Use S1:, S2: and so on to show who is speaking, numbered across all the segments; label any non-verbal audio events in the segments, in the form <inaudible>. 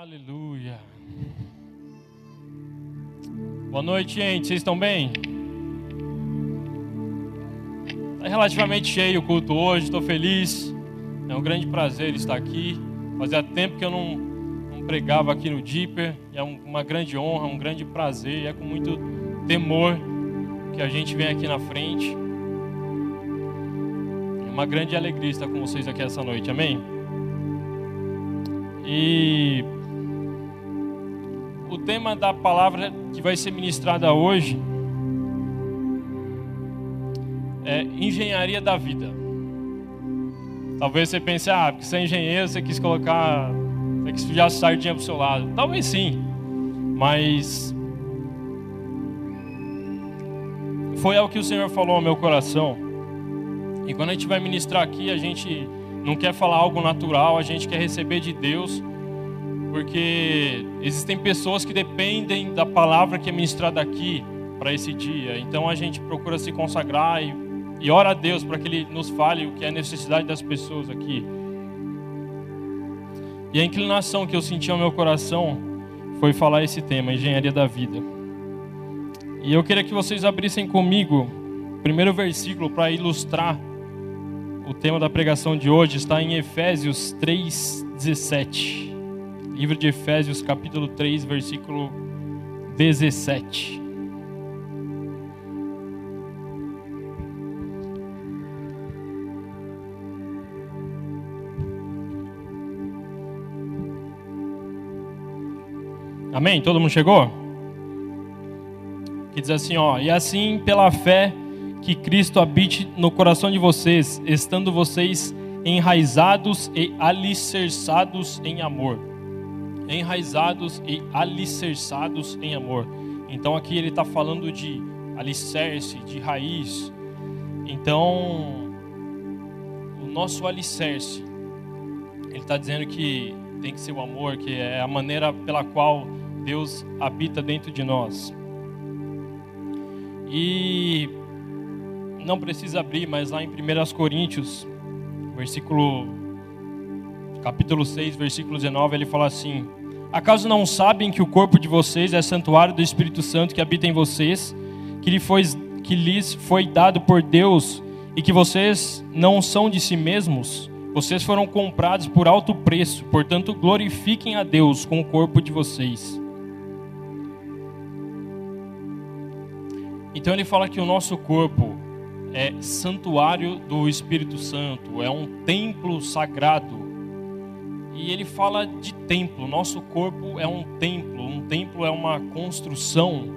S1: Aleluia. Boa noite, gente. Vocês estão bem? Está relativamente cheio o culto hoje, estou feliz. É um grande prazer estar aqui. Fazia tempo que eu não, não pregava aqui no Deeper. É uma grande honra, um grande prazer. E é com muito temor que a gente vem aqui na frente. É uma grande alegria estar com vocês aqui essa noite, amém? E o tema da palavra que vai ser ministrada hoje é engenharia da vida. Talvez você pense, ah, porque você é engenheiro, você quis colocar, você quis já sardinha pro seu lado. Talvez sim, mas foi algo que o Senhor falou ao meu coração. E quando a gente vai ministrar aqui, a gente não quer falar algo natural, a gente quer receber de Deus porque existem pessoas que dependem da palavra que é ministrada aqui para esse dia. Então a gente procura se consagrar e, e ora a Deus para que Ele nos fale o que é a necessidade das pessoas aqui. E a inclinação que eu senti ao meu coração foi falar esse tema, engenharia da vida. E eu queria que vocês abrissem comigo o primeiro versículo para ilustrar o tema da pregação de hoje, está em Efésios 3:17. Livro de Efésios, capítulo 3, versículo 17. Amém? Todo mundo chegou? Que diz assim, ó, e assim pela fé que Cristo habite no coração de vocês, estando vocês enraizados e alicerçados em amor enraizados e alicerçados em amor. Então aqui ele está falando de alicerce, de raiz. Então, o nosso alicerce, ele está dizendo que tem que ser o amor, que é a maneira pela qual Deus habita dentro de nós. E não precisa abrir, mas lá em 1 Coríntios, versículo capítulo 6, versículo 19, ele fala assim: Acaso não sabem que o corpo de vocês é santuário do Espírito Santo que habita em vocês, que, lhe foi, que lhes foi dado por Deus e que vocês não são de si mesmos? Vocês foram comprados por alto preço, portanto, glorifiquem a Deus com o corpo de vocês. Então, ele fala que o nosso corpo é santuário do Espírito Santo, é um templo sagrado e ele fala de templo. Nosso corpo é um templo, um templo é uma construção.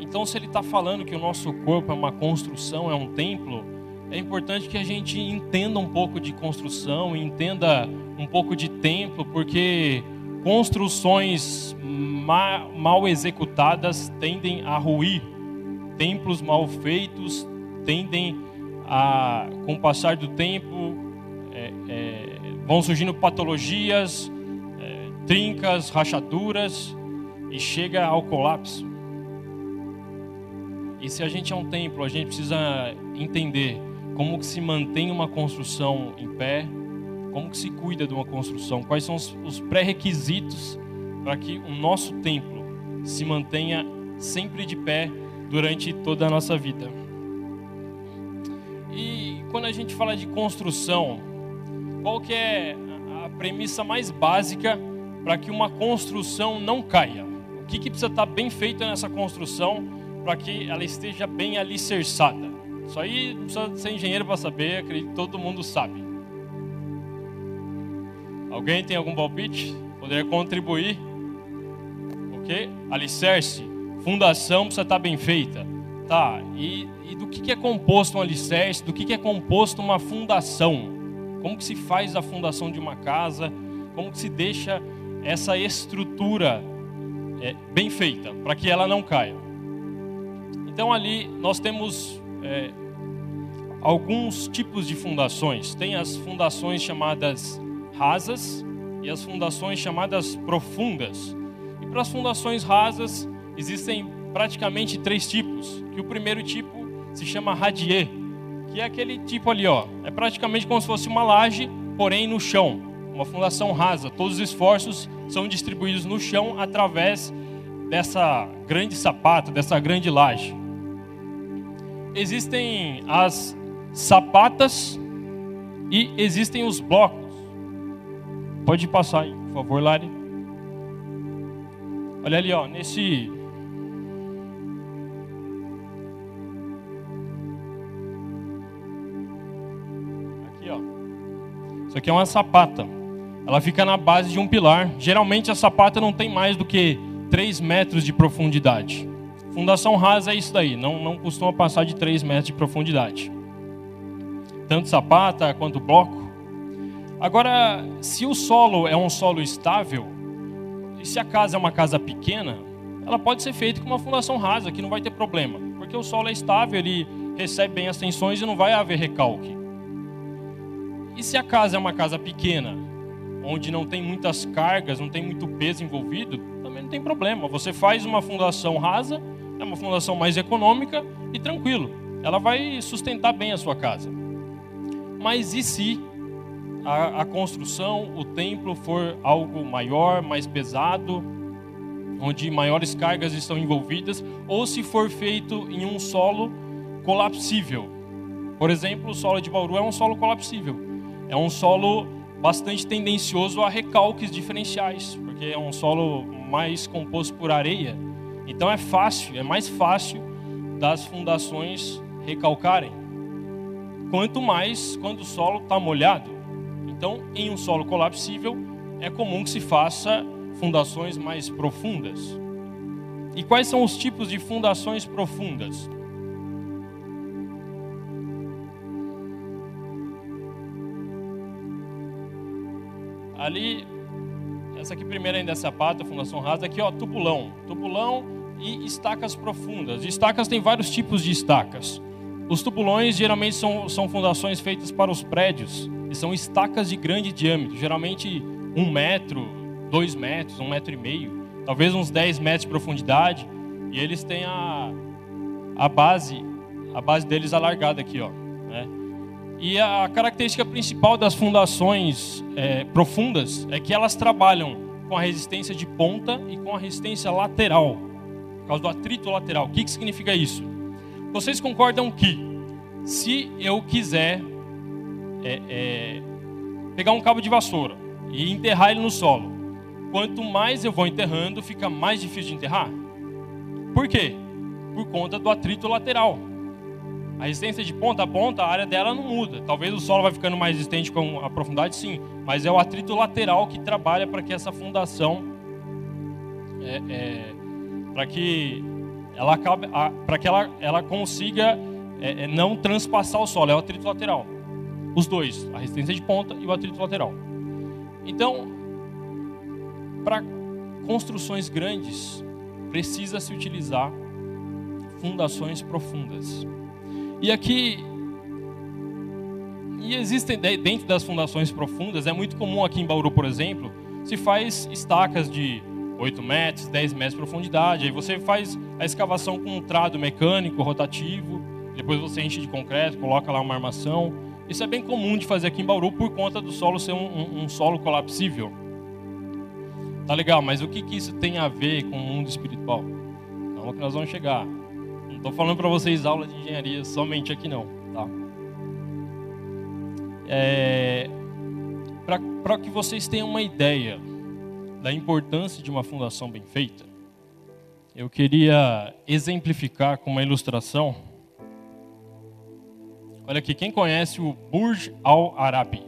S1: Então, se ele está falando que o nosso corpo é uma construção, é um templo, é importante que a gente entenda um pouco de construção, entenda um pouco de templo, porque construções mal executadas tendem a ruir, templos mal feitos tendem a, com o passar do tempo, é, é, vão surgindo patologias, é, trincas, rachaduras e chega ao colapso. E se a gente é um templo, a gente precisa entender como que se mantém uma construção em pé, como que se cuida de uma construção, quais são os, os pré-requisitos para que o nosso templo se mantenha sempre de pé durante toda a nossa vida. E quando a gente fala de construção, qual que é a premissa mais básica para que uma construção não caia? O que, que precisa estar bem feito nessa construção para que ela esteja bem alicerçada? Isso aí precisa ser engenheiro para saber, acredito que todo mundo sabe. Alguém tem algum palpite? Poderia contribuir? Ok? Alicerce, fundação precisa estar bem feita. Tá, e, e do que, que é composto um alicerce? Do que, que é composto uma fundação? Como que se faz a fundação de uma casa? Como que se deixa essa estrutura é, bem feita para que ela não caia? Então ali nós temos é, alguns tipos de fundações. Tem as fundações chamadas rasas e as fundações chamadas profundas. E para as fundações rasas existem praticamente três tipos. Que o primeiro tipo se chama radier que é aquele tipo ali, ó. É praticamente como se fosse uma laje, porém no chão. uma fundação rasa. Todos os esforços são distribuídos no chão através dessa grande sapata, dessa grande laje. Existem as sapatas e existem os blocos. Pode passar aí, por favor, Lari. Olha ali, ó, nesse Isso aqui é uma sapata. Ela fica na base de um pilar. Geralmente a sapata não tem mais do que 3 metros de profundidade. Fundação rasa é isso daí, não, não costuma passar de 3 metros de profundidade. Tanto sapata quanto bloco. Agora, se o solo é um solo estável, e se a casa é uma casa pequena, ela pode ser feita com uma fundação rasa, que não vai ter problema. Porque o solo é estável, ele recebe bem as tensões e não vai haver recalque. E se a casa é uma casa pequena, onde não tem muitas cargas, não tem muito peso envolvido, também não tem problema. Você faz uma fundação rasa, é uma fundação mais econômica e tranquilo. Ela vai sustentar bem a sua casa. Mas e se a, a construção, o templo for algo maior, mais pesado, onde maiores cargas estão envolvidas, ou se for feito em um solo colapsível? Por exemplo, o solo de Bauru é um solo colapsível. É um solo bastante tendencioso a recalques diferenciais, porque é um solo mais composto por areia. Então é fácil, é mais fácil das fundações recalcarem. Quanto mais quando o solo está molhado. Então, em um solo colapsível, é comum que se faça fundações mais profundas. E quais são os tipos de fundações profundas? Ali, essa aqui primeira ainda é sapata, fundação rasa, aqui ó, tubulão. Tubulão e estacas profundas. Estacas tem vários tipos de estacas. Os tubulões geralmente são, são fundações feitas para os prédios e são estacas de grande diâmetro, geralmente um metro, dois metros, um metro e meio, talvez uns 10 metros de profundidade. E eles têm a, a base, a base deles alargada aqui, ó. Né? E a característica principal das fundações é, profundas é que elas trabalham com a resistência de ponta e com a resistência lateral, por causa do atrito lateral. O que, que significa isso? Vocês concordam que se eu quiser é, é, pegar um cabo de vassoura e enterrar ele no solo, quanto mais eu vou enterrando, fica mais difícil de enterrar? Por quê? Por conta do atrito lateral. A resistência de ponta a ponta, a área dela não muda. Talvez o solo vai ficando mais resistente com a profundidade, sim. Mas é o atrito lateral que trabalha para que essa fundação, é, é, para que ela para que ela, ela consiga é, é, não transpassar o solo. É o atrito lateral. Os dois, a resistência de ponta e o atrito lateral. Então, para construções grandes, precisa se utilizar fundações profundas. E aqui e existem dentro das fundações profundas, é muito comum aqui em Bauru, por exemplo, se faz estacas de 8 metros, 10 metros de profundidade. Aí você faz a escavação com um trado mecânico, rotativo, depois você enche de concreto, coloca lá uma armação. Isso é bem comum de fazer aqui em Bauru por conta do solo ser um, um, um solo colapsível. Tá legal, mas o que, que isso tem a ver com o mundo espiritual? Calma que nós vamos chegar. Estou falando para vocês aula de engenharia somente aqui não, tá? É, para que vocês tenham uma ideia da importância de uma fundação bem feita, eu queria exemplificar com uma ilustração. Olha aqui, quem conhece o Burj Al Arab?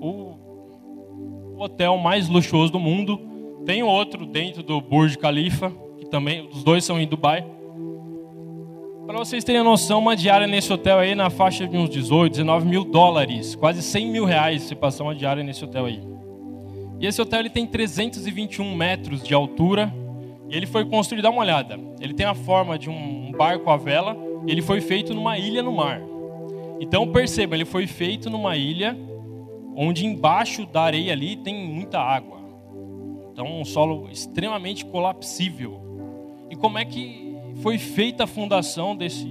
S1: O hotel mais luxuoso do mundo. Tem outro dentro do Burj Khalifa, que também, os dois são em Dubai. Para vocês terem noção, uma diária nesse hotel aí na faixa de uns 18, 19 mil dólares, quase 100 mil reais se passar uma diária nesse hotel aí. E esse hotel ele tem 321 metros de altura e ele foi construído, dá uma olhada, ele tem a forma de um barco à vela ele foi feito numa ilha no mar. Então perceba, ele foi feito numa ilha onde embaixo da areia ali tem muita água. Então um solo extremamente colapsível. E como é que foi feita a fundação desse,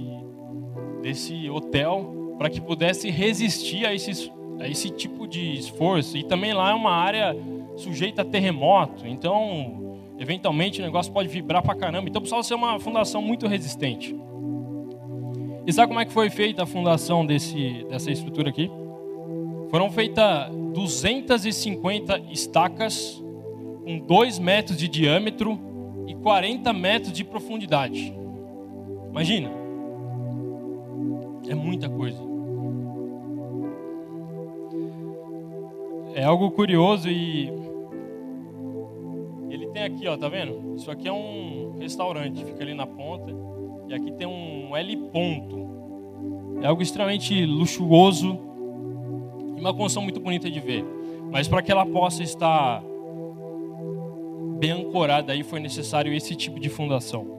S1: desse hotel para que pudesse resistir a esses a esse tipo de esforço. E também lá é uma área sujeita a terremoto, então eventualmente o negócio pode vibrar pra caramba. Então precisa ser uma fundação muito resistente. E sabe como é que foi feita a fundação desse, dessa estrutura aqui? Foram feitas 250 estacas com 2 metros de diâmetro e 40 metros de profundidade. Imagina. É muita coisa. É algo curioso e ele tem aqui, ó, tá vendo? Isso aqui é um restaurante, fica ali na ponta. E aqui tem um L ponto. É algo extremamente luxuoso e uma construção muito bonita de ver. Mas para que ela possa estar bem ancorada aí foi necessário esse tipo de fundação.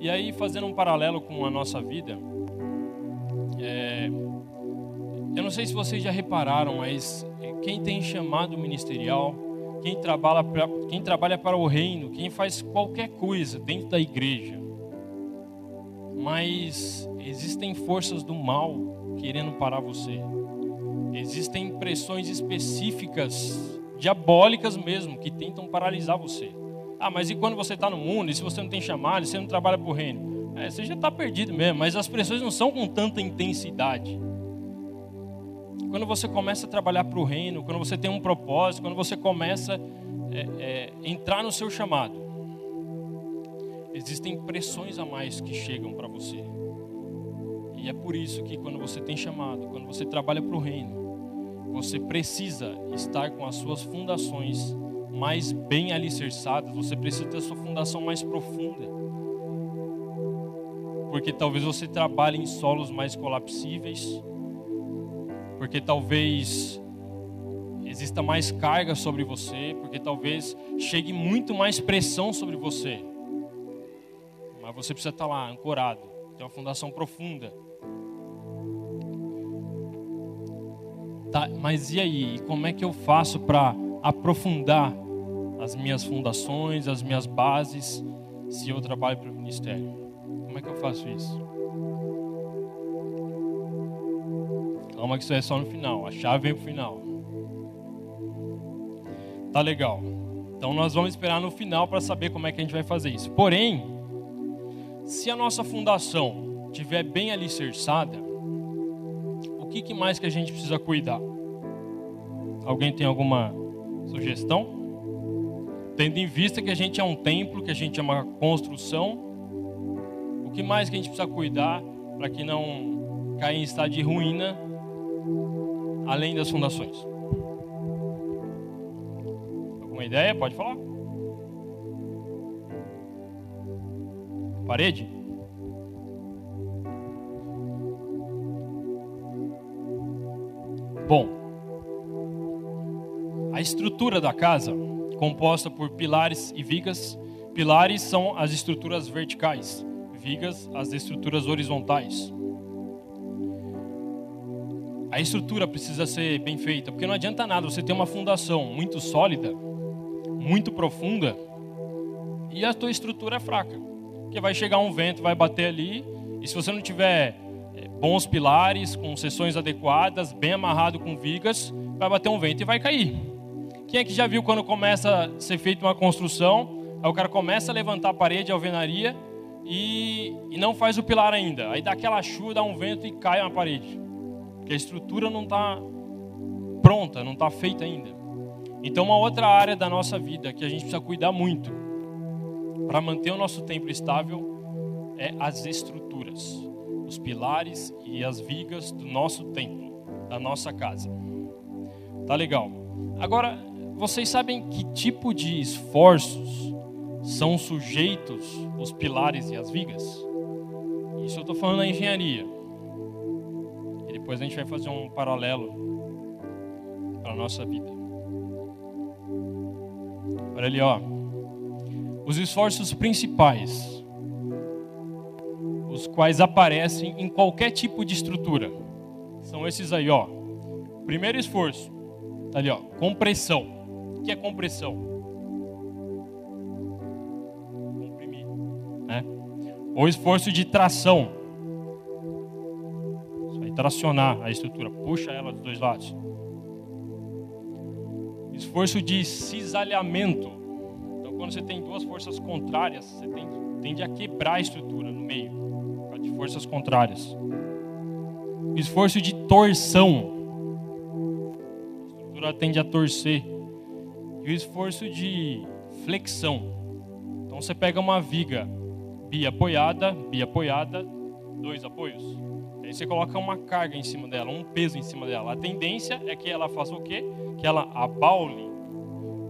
S1: E aí, fazendo um paralelo com a nossa vida, é, eu não sei se vocês já repararam, mas quem tem chamado ministerial, quem trabalha, pra, quem trabalha para o reino, quem faz qualquer coisa dentro da igreja, mas existem forças do mal querendo parar você. Existem pressões específicas, diabólicas mesmo, que tentam paralisar você. Ah, mas e quando você está no mundo, e se você não tem chamado, e você não trabalha para o reino? É, você já está perdido mesmo, mas as pressões não são com tanta intensidade. Quando você começa a trabalhar para o reino, quando você tem um propósito, quando você começa a é, é, entrar no seu chamado, existem pressões a mais que chegam para você. E é por isso que quando você tem chamado, quando você trabalha para o reino, você precisa estar com as suas fundações mais bem alicerçadas, você precisa ter a sua fundação mais profunda. Porque talvez você trabalhe em solos mais colapsíveis, porque talvez exista mais carga sobre você, porque talvez chegue muito mais pressão sobre você. Mas você precisa estar lá, ancorado, ter uma fundação profunda. Tá, mas e aí? Como é que eu faço para aprofundar as minhas fundações, as minhas bases, se eu trabalho para o ministério? Como é que eu faço isso? Calma que isso é só no final, a chave vem para o final. Tá legal. Então nós vamos esperar no final para saber como é que a gente vai fazer isso. Porém, se a nossa fundação estiver bem alicerçada, que, que mais que a gente precisa cuidar? Alguém tem alguma sugestão? Tendo em vista que a gente é um templo, que a gente é uma construção, o que mais que a gente precisa cuidar para que não caia em estado de ruína, além das fundações? Alguma ideia? Pode falar. Parede? Bom, a estrutura da casa composta por pilares e vigas. Pilares são as estruturas verticais, vigas as estruturas horizontais. A estrutura precisa ser bem feita, porque não adianta nada você ter uma fundação muito sólida, muito profunda, e a tua estrutura é fraca. Porque vai chegar um vento, vai bater ali, e se você não tiver bons pilares, com seções adequadas, bem amarrado com vigas, vai bater um vento e vai cair. Quem é que já viu quando começa a ser feita uma construção, aí o cara começa a levantar a parede, a alvenaria, e, e não faz o pilar ainda. Aí dá aquela chuva, dá um vento e cai uma parede. Porque a estrutura não está pronta, não está feita ainda. Então, uma outra área da nossa vida que a gente precisa cuidar muito para manter o nosso templo estável é as estruturas, os pilares e as vigas do nosso templo, da nossa casa. Tá legal. Agora, vocês sabem que tipo de esforços são sujeitos os pilares e as vigas? Isso eu estou falando da engenharia. E depois a gente vai fazer um paralelo para a nossa vida. Olha ali, ó. Os esforços principais, os quais aparecem em qualquer tipo de estrutura, são esses aí, ó. Primeiro esforço, tá ali, ó, compressão que é compressão? Comprimir. Né? Ou esforço de tração. Isso aí tracionar a estrutura, puxa ela dos dois lados. Esforço de cisalhamento. Então, quando você tem duas forças contrárias, você tende a quebrar a estrutura no meio, forças contrárias. Esforço de torção. A estrutura tende a torcer. E o esforço de flexão. Então, você pega uma viga bi apoiada, bi apoiada, dois apoios. Aí você coloca uma carga em cima dela, um peso em cima dela. A tendência é que ela faça o quê? Que ela abaule.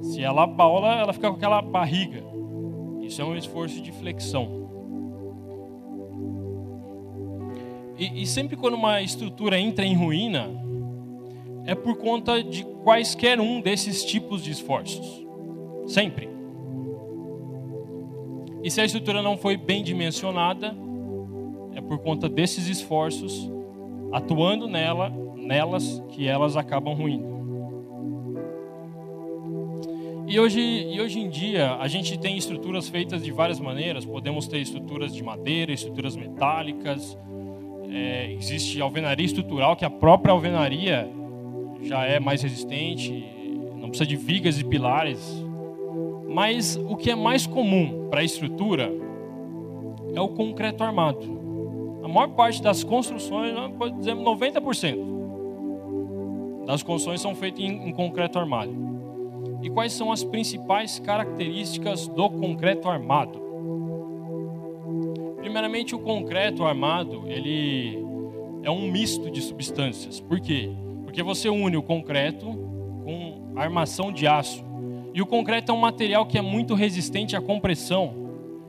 S1: Se ela abaula, ela fica com aquela barriga. Isso é um esforço de flexão. E, e sempre quando uma estrutura entra em ruína, é por conta de quaisquer um desses tipos de esforços. Sempre. E se a estrutura não foi bem dimensionada, é por conta desses esforços atuando nela, nelas que elas acabam ruindo. E hoje, e hoje em dia a gente tem estruturas feitas de várias maneiras. Podemos ter estruturas de madeira, estruturas metálicas. É, existe alvenaria estrutural que a própria alvenaria já é mais resistente, não precisa de vigas e pilares. Mas o que é mais comum para a estrutura é o concreto armado. A maior parte das construções, pode dizer 90%, das construções são feitas em, em concreto armado. E quais são as principais características do concreto armado? Primeiramente, o concreto armado, ele é um misto de substâncias. Por quê? Porque você une o concreto com armação de aço. E o concreto é um material que é muito resistente à compressão.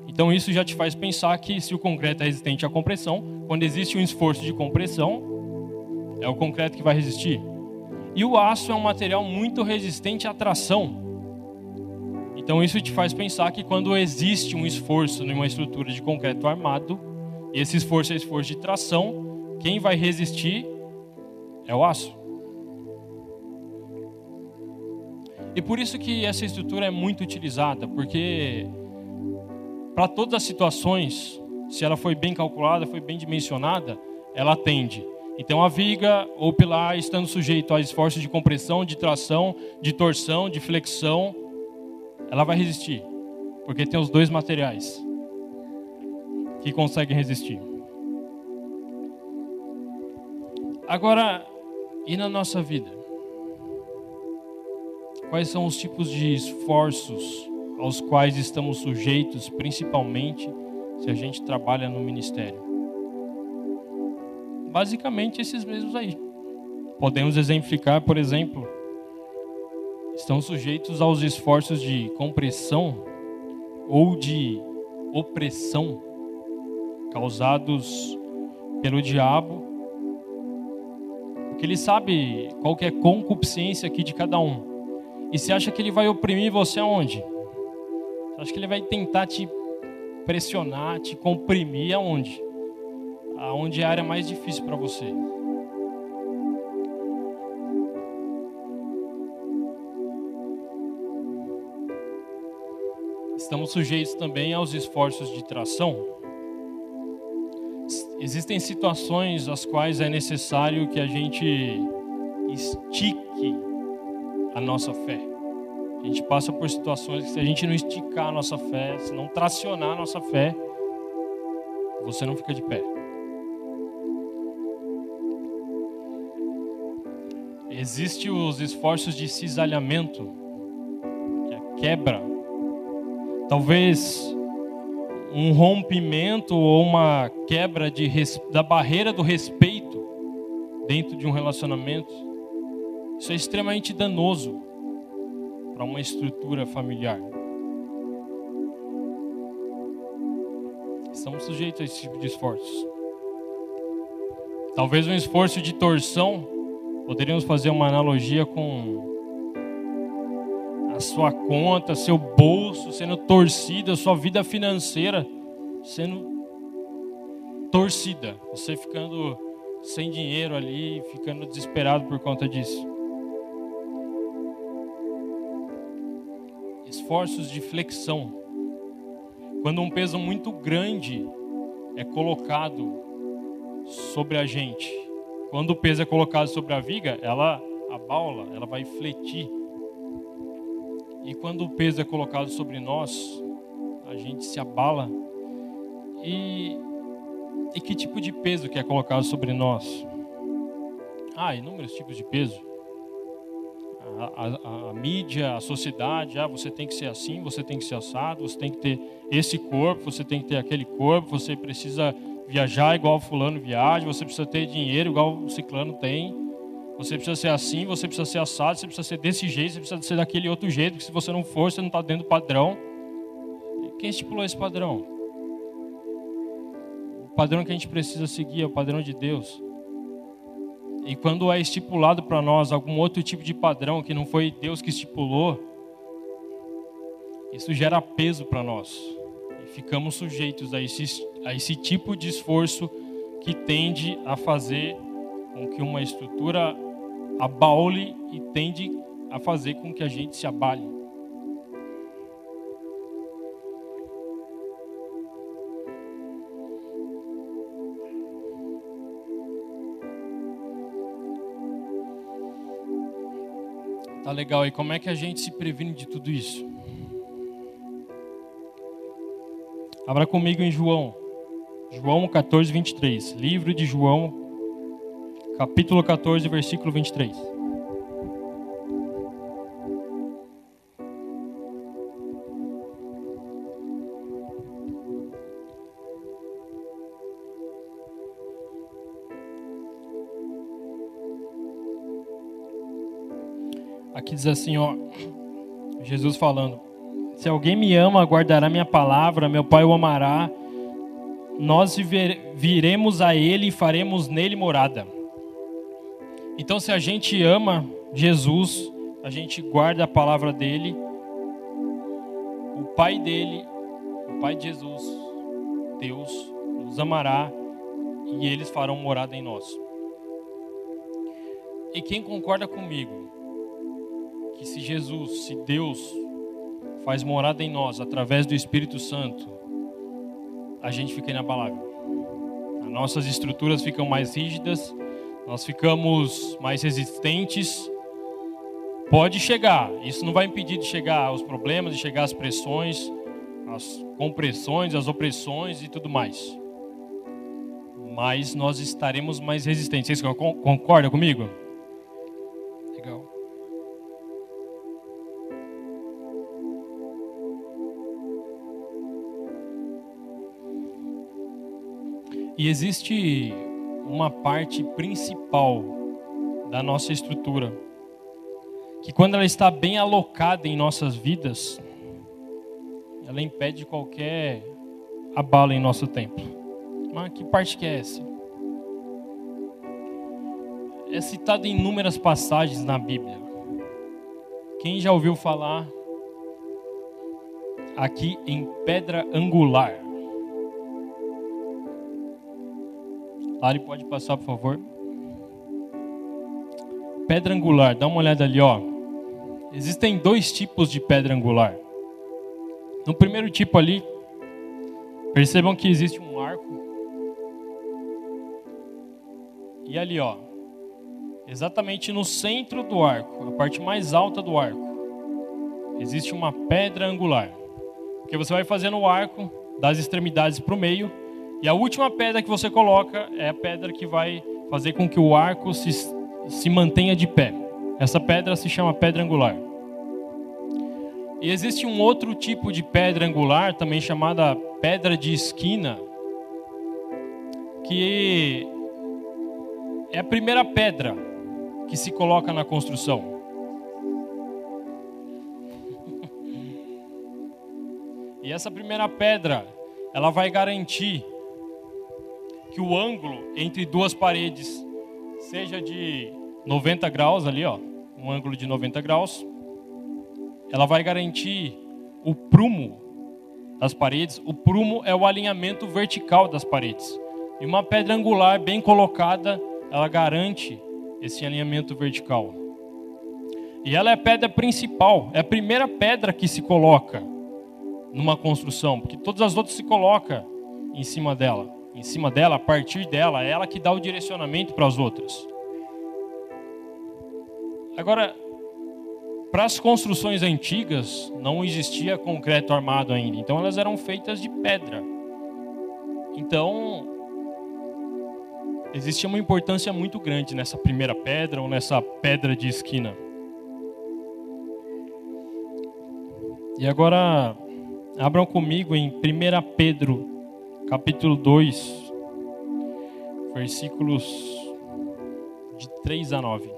S1: Então isso já te faz pensar que se o concreto é resistente à compressão, quando existe um esforço de compressão, é o concreto que vai resistir. E o aço é um material muito resistente à tração. Então isso te faz pensar que quando existe um esforço numa estrutura de concreto armado, e esse esforço é esforço de tração, quem vai resistir é o aço. E por isso que essa estrutura é muito utilizada, porque para todas as situações, se ela foi bem calculada, foi bem dimensionada, ela atende. Então a viga ou pilar estando sujeito a esforços de compressão, de tração, de torção, de flexão, ela vai resistir, porque tem os dois materiais que conseguem resistir. Agora, e na nossa vida? Quais são os tipos de esforços aos quais estamos sujeitos, principalmente se a gente trabalha no ministério? Basicamente esses mesmos aí. Podemos exemplificar, por exemplo, estão sujeitos aos esforços de compressão ou de opressão causados pelo diabo, porque ele sabe qual é a concupiscência aqui de cada um. E você acha que ele vai oprimir você aonde? Você acha que ele vai tentar te pressionar, te comprimir aonde? Aonde é a área mais difícil para você? Estamos sujeitos também aos esforços de tração. Existem situações as quais é necessário que a gente estique a nossa fé. A gente passa por situações que se a gente não esticar a nossa fé, se não tracionar a nossa fé, você não fica de pé. Existem os esforços de cisalhamento, que é quebra. Talvez um rompimento ou uma quebra de, da barreira do respeito dentro de um relacionamento isso é extremamente danoso para uma estrutura familiar. Estamos sujeitos a esse tipo de esforços. Talvez um esforço de torção, poderíamos fazer uma analogia com a sua conta, seu bolso sendo torcido, a sua vida financeira sendo torcida, você ficando sem dinheiro ali, ficando desesperado por conta disso. esforços de flexão. Quando um peso muito grande é colocado sobre a gente, quando o peso é colocado sobre a viga, ela abaula, ela vai fletir. E quando o peso é colocado sobre nós, a gente se abala. E, e que tipo de peso que é colocado sobre nós? Ah, inúmeros tipos de peso. A, a, a, mídia, a sociedade, ah, você tem que ser assim, você tem que ser assado, você tem que ter esse corpo, você tem que ter aquele corpo, você precisa viajar igual fulano viaja, você precisa ter dinheiro igual o ciclano tem, você precisa ser assim, você precisa ser assado, você precisa ser desse jeito, você precisa ser daquele outro jeito, que se você não for, você não está dentro do padrão. Quem estipulou esse padrão? O padrão que a gente precisa seguir é o padrão de Deus. E quando é estipulado para nós algum outro tipo de padrão que não foi Deus que estipulou, isso gera peso para nós. E ficamos sujeitos a esse, a esse tipo de esforço que tende a fazer com que uma estrutura abaule e tende a fazer com que a gente se abale. Tá legal. E como é que a gente se previne de tudo isso? Abra comigo em João. João 14, 23. Livro de João, capítulo 14, versículo 23. Aqui diz assim, ó, Jesus falando: Se alguém me ama, guardará minha palavra, meu Pai o amará, nós viremos a ele e faremos nele morada. Então, se a gente ama Jesus, a gente guarda a palavra dele, o Pai dele, o Pai de Jesus, Deus, nos amará e eles farão morada em nós. E quem concorda comigo que se Jesus, se Deus faz morada em nós através do Espírito Santo, a gente fica inabalável. As nossas estruturas ficam mais rígidas, nós ficamos mais resistentes. Pode chegar, isso não vai impedir de chegar aos problemas, de chegar às pressões, às compressões, às opressões e tudo mais. Mas nós estaremos mais resistentes. Vocês concordam comigo? E existe uma parte principal da nossa estrutura que quando ela está bem alocada em nossas vidas, ela impede qualquer abalo em nosso templo. Mas que parte que é essa? É citado em inúmeras passagens na Bíblia. Quem já ouviu falar aqui em pedra angular? Lari, pode passar, por favor. Pedra angular, dá uma olhada ali, ó. Existem dois tipos de pedra angular. No primeiro tipo ali, percebam que existe um arco. E ali, ó, exatamente no centro do arco, a parte mais alta do arco, existe uma pedra angular. Porque você vai fazendo o arco das extremidades para o meio e a última pedra que você coloca é a pedra que vai fazer com que o arco se, se mantenha de pé. Essa pedra se chama pedra angular. E existe um outro tipo de pedra angular, também chamada pedra de esquina, que é a primeira pedra que se coloca na construção. <laughs> E essa primeira pedra, ela vai garantir que o ângulo entre duas paredes seja de 90 graus ali, ó, um ângulo de 90 graus. Ela vai garantir o prumo das paredes. O prumo é o alinhamento vertical das paredes. E uma pedra angular bem colocada, ela garante esse alinhamento vertical. E ela é a pedra principal, é a primeira pedra que se coloca numa construção, porque todas as outras se colocam em cima dela em cima dela, a partir dela, é ela que dá o direcionamento para as outras. Agora, para as construções antigas, não existia concreto armado ainda, então elas eram feitas de pedra. Então, existia uma importância muito grande nessa primeira pedra ou nessa pedra de esquina. E agora, abram comigo em 1 Pedro, capítulo 2, versículos de 3 a 9.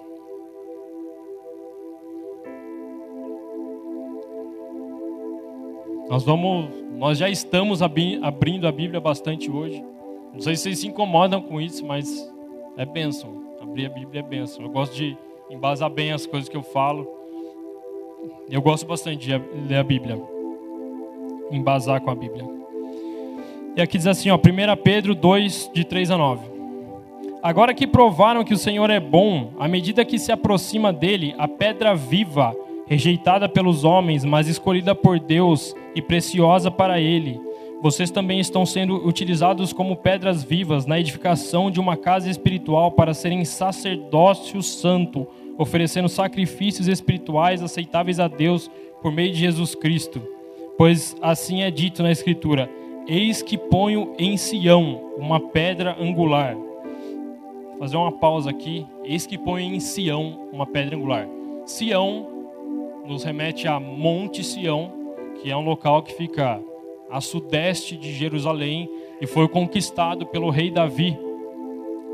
S1: Nós vamos, nós já estamos abrindo a Bíblia bastante hoje. Não sei se vocês se incomodam com isso, mas é bênção. Abrir a Bíblia é bênção. Eu gosto de embasar bem as coisas que eu falo. Eu gosto bastante de ler a Bíblia. Embasar com a Bíblia. E aqui diz assim, ó, 1 Pedro 2, de 3 a 9. Agora que provaram que o Senhor é bom, à medida que se aproxima dele, a pedra viva, rejeitada pelos homens, mas escolhida por Deus e preciosa para ele, vocês também estão sendo utilizados como pedras vivas na edificação de uma casa espiritual para serem sacerdócio santo, oferecendo sacrifícios espirituais aceitáveis a Deus por meio de Jesus Cristo. Pois assim é dito na Escritura: Eis que ponho em Sião uma pedra angular. Vou fazer uma pausa aqui. Eis que ponho em Sião uma pedra angular. Sião nos remete a Monte Sião, que é um local que fica a sudeste de Jerusalém e foi conquistado pelo rei Davi.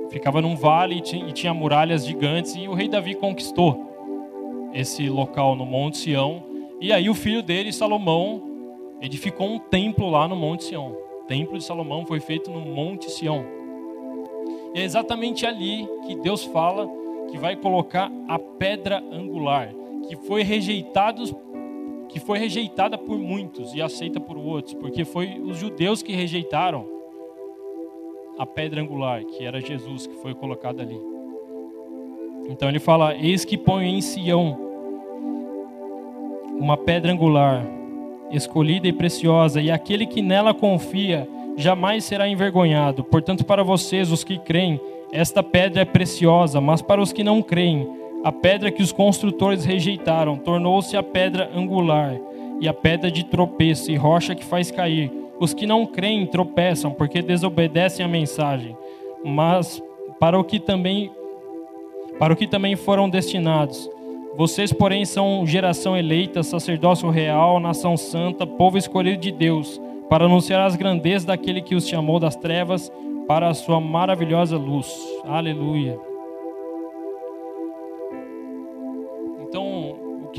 S1: Ficava num vale e tinha muralhas gigantes e o rei Davi conquistou esse local no Monte Sião. E aí o filho dele, Salomão, edificou um templo lá no Monte Sião. O templo de Salomão foi feito no Monte Sião. E é exatamente ali que Deus fala que vai colocar a pedra angular, que foi rejeitado que foi rejeitada por muitos e aceita por outros, porque foi os judeus que rejeitaram a pedra angular, que era Jesus, que foi colocado ali. Então ele fala: Eis que põe em Sião uma pedra angular, escolhida e preciosa, e aquele que nela confia jamais será envergonhado. Portanto, para vocês, os que creem, esta pedra é preciosa, mas para os que não creem, a pedra que os construtores rejeitaram tornou-se a pedra angular e a pedra de tropeço e rocha que faz cair. Os que não creem tropeçam porque desobedecem a mensagem, mas para o que também para o que também foram destinados. Vocês, porém, são geração eleita, sacerdócio real, nação santa, povo escolhido de Deus, para anunciar as grandezas daquele que os chamou das trevas para a sua maravilhosa luz. Aleluia.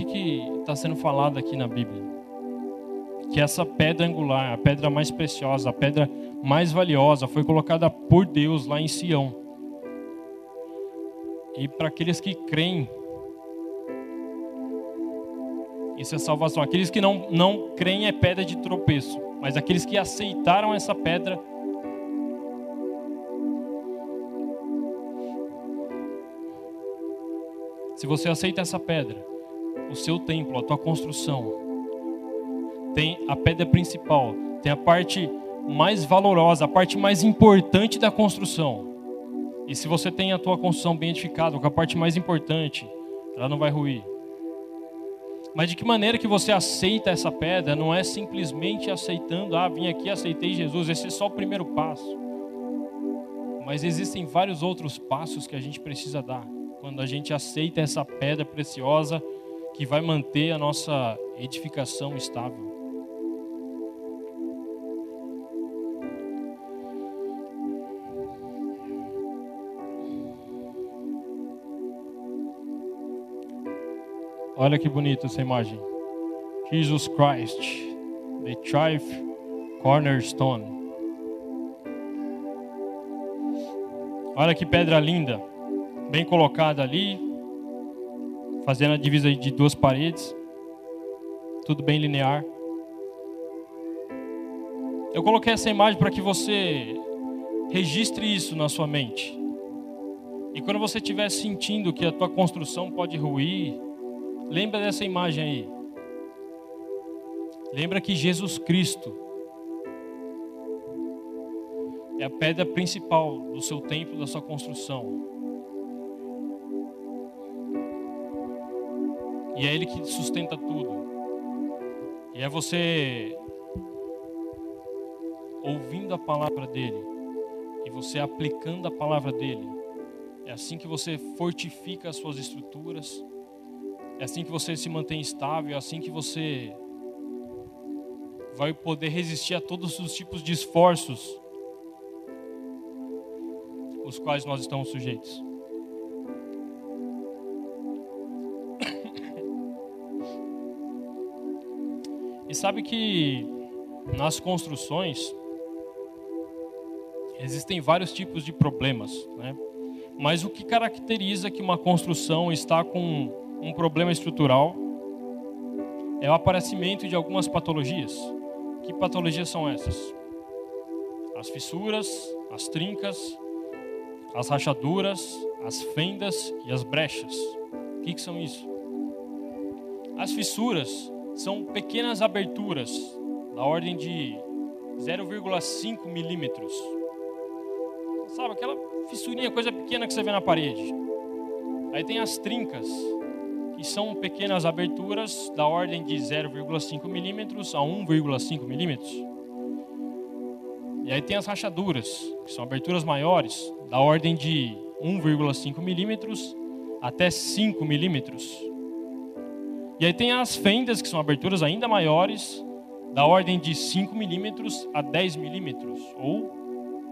S1: que está sendo falado aqui na Bíblia? Que essa pedra angular, a pedra mais preciosa, a pedra mais valiosa, foi colocada por Deus lá em Sião. E para aqueles que creem, isso é salvação. Aqueles que não, não creem é pedra de tropeço, mas aqueles que aceitaram essa pedra Se você aceita essa pedra, o seu templo, a tua construção. Tem a pedra principal, tem a parte mais valorosa, a parte mais importante da construção. E se você tem a tua construção bem edificada, com a parte mais importante, ela não vai ruir. Mas de que maneira que você aceita essa pedra? Não é simplesmente aceitando, ah, vim aqui, aceitei Jesus. Esse é só o primeiro passo. Mas existem vários outros passos que a gente precisa dar quando a gente aceita essa pedra preciosa que vai manter a nossa edificação estável. Olha que bonita essa imagem. Jesus Christ, the chief cornerstone. Olha que pedra linda, bem colocada ali, fazendo a divisa de duas paredes, tudo bem linear. Eu coloquei essa imagem para que você registre isso na sua mente. E quando você estiver sentindo que a tua construção pode ruir, lembra dessa imagem aí. Lembra que Jesus Cristo é a pedra principal do seu templo, da sua construção. E é Ele que sustenta tudo. E é você ouvindo a palavra dele e você aplicando a palavra dele. É assim que você fortifica as suas estruturas. É assim que você se mantém estável. É assim que você vai poder resistir a todos os tipos de esforços os quais nós estamos sujeitos. E sabe que nas construções existem vários tipos de problemas, né? Mas o que caracteriza que uma construção está com um problema estrutural é o aparecimento de algumas patologias. Que patologias são essas? As fissuras, as trincas, as rachaduras, as fendas e as brechas. O que, que são isso? As fissuras são pequenas aberturas da ordem de 0,5 milímetros. Sabe, aquela fissurinha, coisa pequena que você vê na parede. Aí tem as trincas, que são pequenas aberturas da ordem de 0,5 milímetros a 1,5 milímetros. E aí tem as rachaduras, que são aberturas maiores, da ordem de 1,5 milímetros até 5 milímetros. E aí tem as fendas, que são aberturas ainda maiores, da ordem de 5 milímetros a 10 milímetros, ou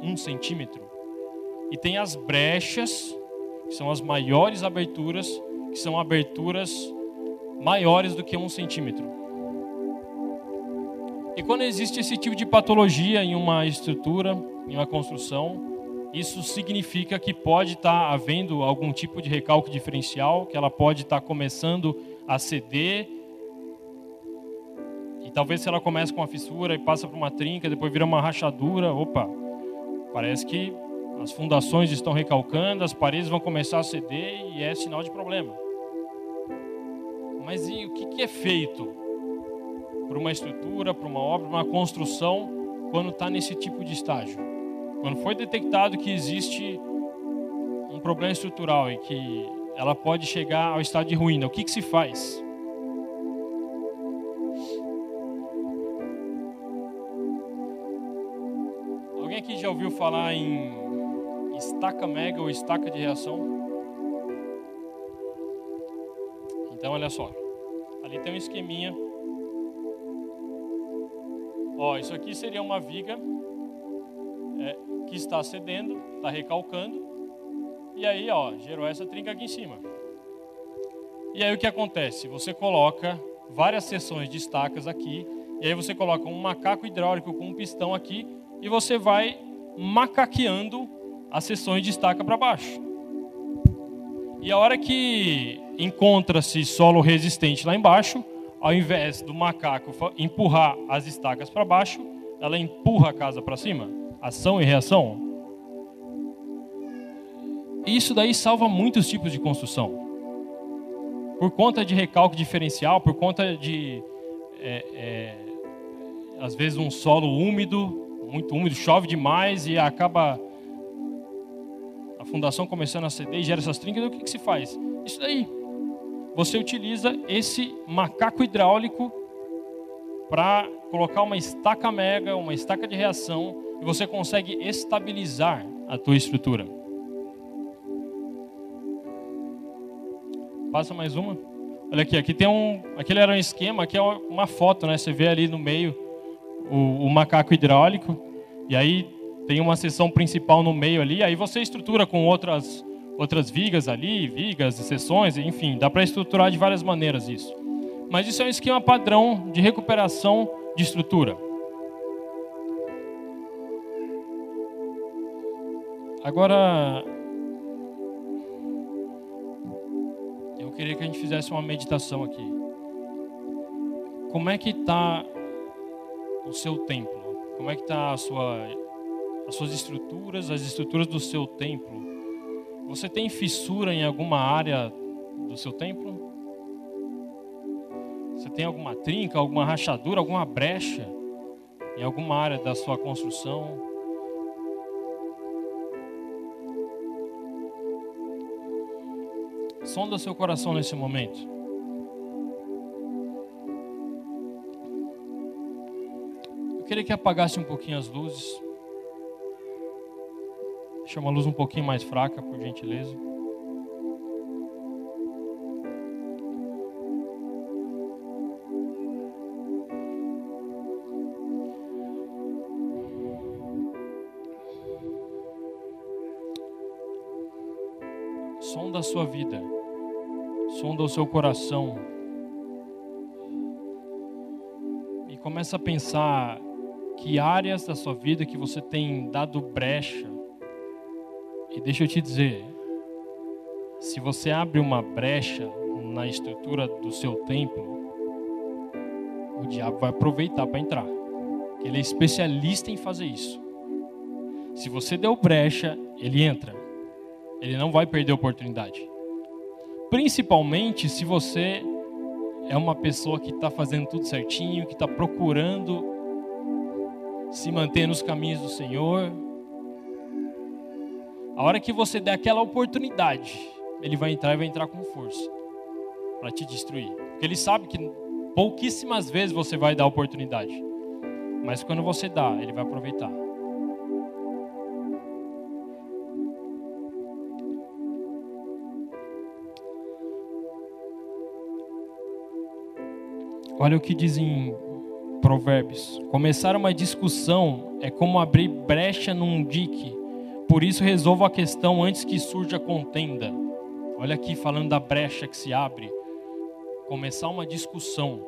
S1: 1 centímetro. E tem as brechas, que são as maiores aberturas, que são aberturas maiores do que 1 centímetro. E quando existe esse tipo de patologia em uma estrutura, em uma construção, isso significa que pode estar havendo algum tipo de recalque diferencial, que ela pode estar começando a ceder. E talvez se ela comece com uma fissura e passa por uma trinca, depois vira uma rachadura, opa, parece que as fundações estão recalcando, as paredes vão começar a ceder e é sinal de problema. Mas e o que é feito por uma estrutura, por uma obra, por uma construção, quando está nesse tipo de estágio? Quando foi detectado que existe um problema estrutural e que ela pode chegar ao estado de ruína, o que, que se faz? Alguém aqui já ouviu falar em estaca mega ou estaca de reação? Então, olha só. Ali tem um esqueminha. Ó, isso aqui seria uma viga é, que está cedendo, está recalcando, e aí ó, gerou essa trinca aqui em cima. E aí o que acontece? Você coloca várias seções de estacas aqui, e aí você coloca um macaco hidráulico com um pistão aqui, e você vai macaqueando as seções de estaca para baixo. E a hora que encontra-se solo resistente lá embaixo, ao invés do macaco empurrar as estacas para baixo, ela empurra a casa para cima ação e reação. Isso daí salva muitos tipos de construção. Por conta de recalque diferencial, por conta de, é, é, às vezes, um solo úmido, muito úmido, chove demais e acaba a fundação começando a ceder e gera essas trincas. O que, que se faz? Isso daí. Você utiliza esse macaco hidráulico para colocar uma estaca mega, uma estaca de reação e você consegue estabilizar a tua estrutura. Passa mais uma. Olha aqui, aqui tem um, aquele era um esquema, aqui é uma foto, né? Você vê ali no meio o, o macaco hidráulico e aí tem uma seção principal no meio ali, aí você estrutura com outras outras vigas ali, vigas seções, enfim, dá para estruturar de várias maneiras isso. Mas isso é um esquema padrão de recuperação de estrutura. Agora, eu queria que a gente fizesse uma meditação aqui. Como é que está o seu templo? Como é que está sua, as suas estruturas, as estruturas do seu templo? Você tem fissura em alguma área do seu templo? Você tem alguma trinca, alguma rachadura, alguma brecha em alguma área da sua construção? Sonda seu coração nesse momento. Eu queria que apagasse um pouquinho as luzes. Deixa uma luz um pouquinho mais fraca, por gentileza. Sonda a sua vida, sonda o seu coração. E começa a pensar que áreas da sua vida que você tem dado brecha e deixa eu te dizer, se você abre uma brecha na estrutura do seu templo, o diabo vai aproveitar para entrar. Ele é especialista em fazer isso. Se você deu brecha, ele entra. Ele não vai perder a oportunidade. Principalmente se você é uma pessoa que está fazendo tudo certinho, que está procurando se manter nos caminhos do Senhor, a hora que você der aquela oportunidade, ele vai entrar e vai entrar com força para te destruir. Porque ele sabe que pouquíssimas vezes você vai dar oportunidade. Mas quando você dá, ele vai aproveitar. Olha o que dizem Provérbios: começar uma discussão é como abrir brecha num dique por isso resolva a questão antes que surja contenda. Olha aqui falando da brecha que se abre. Começar uma discussão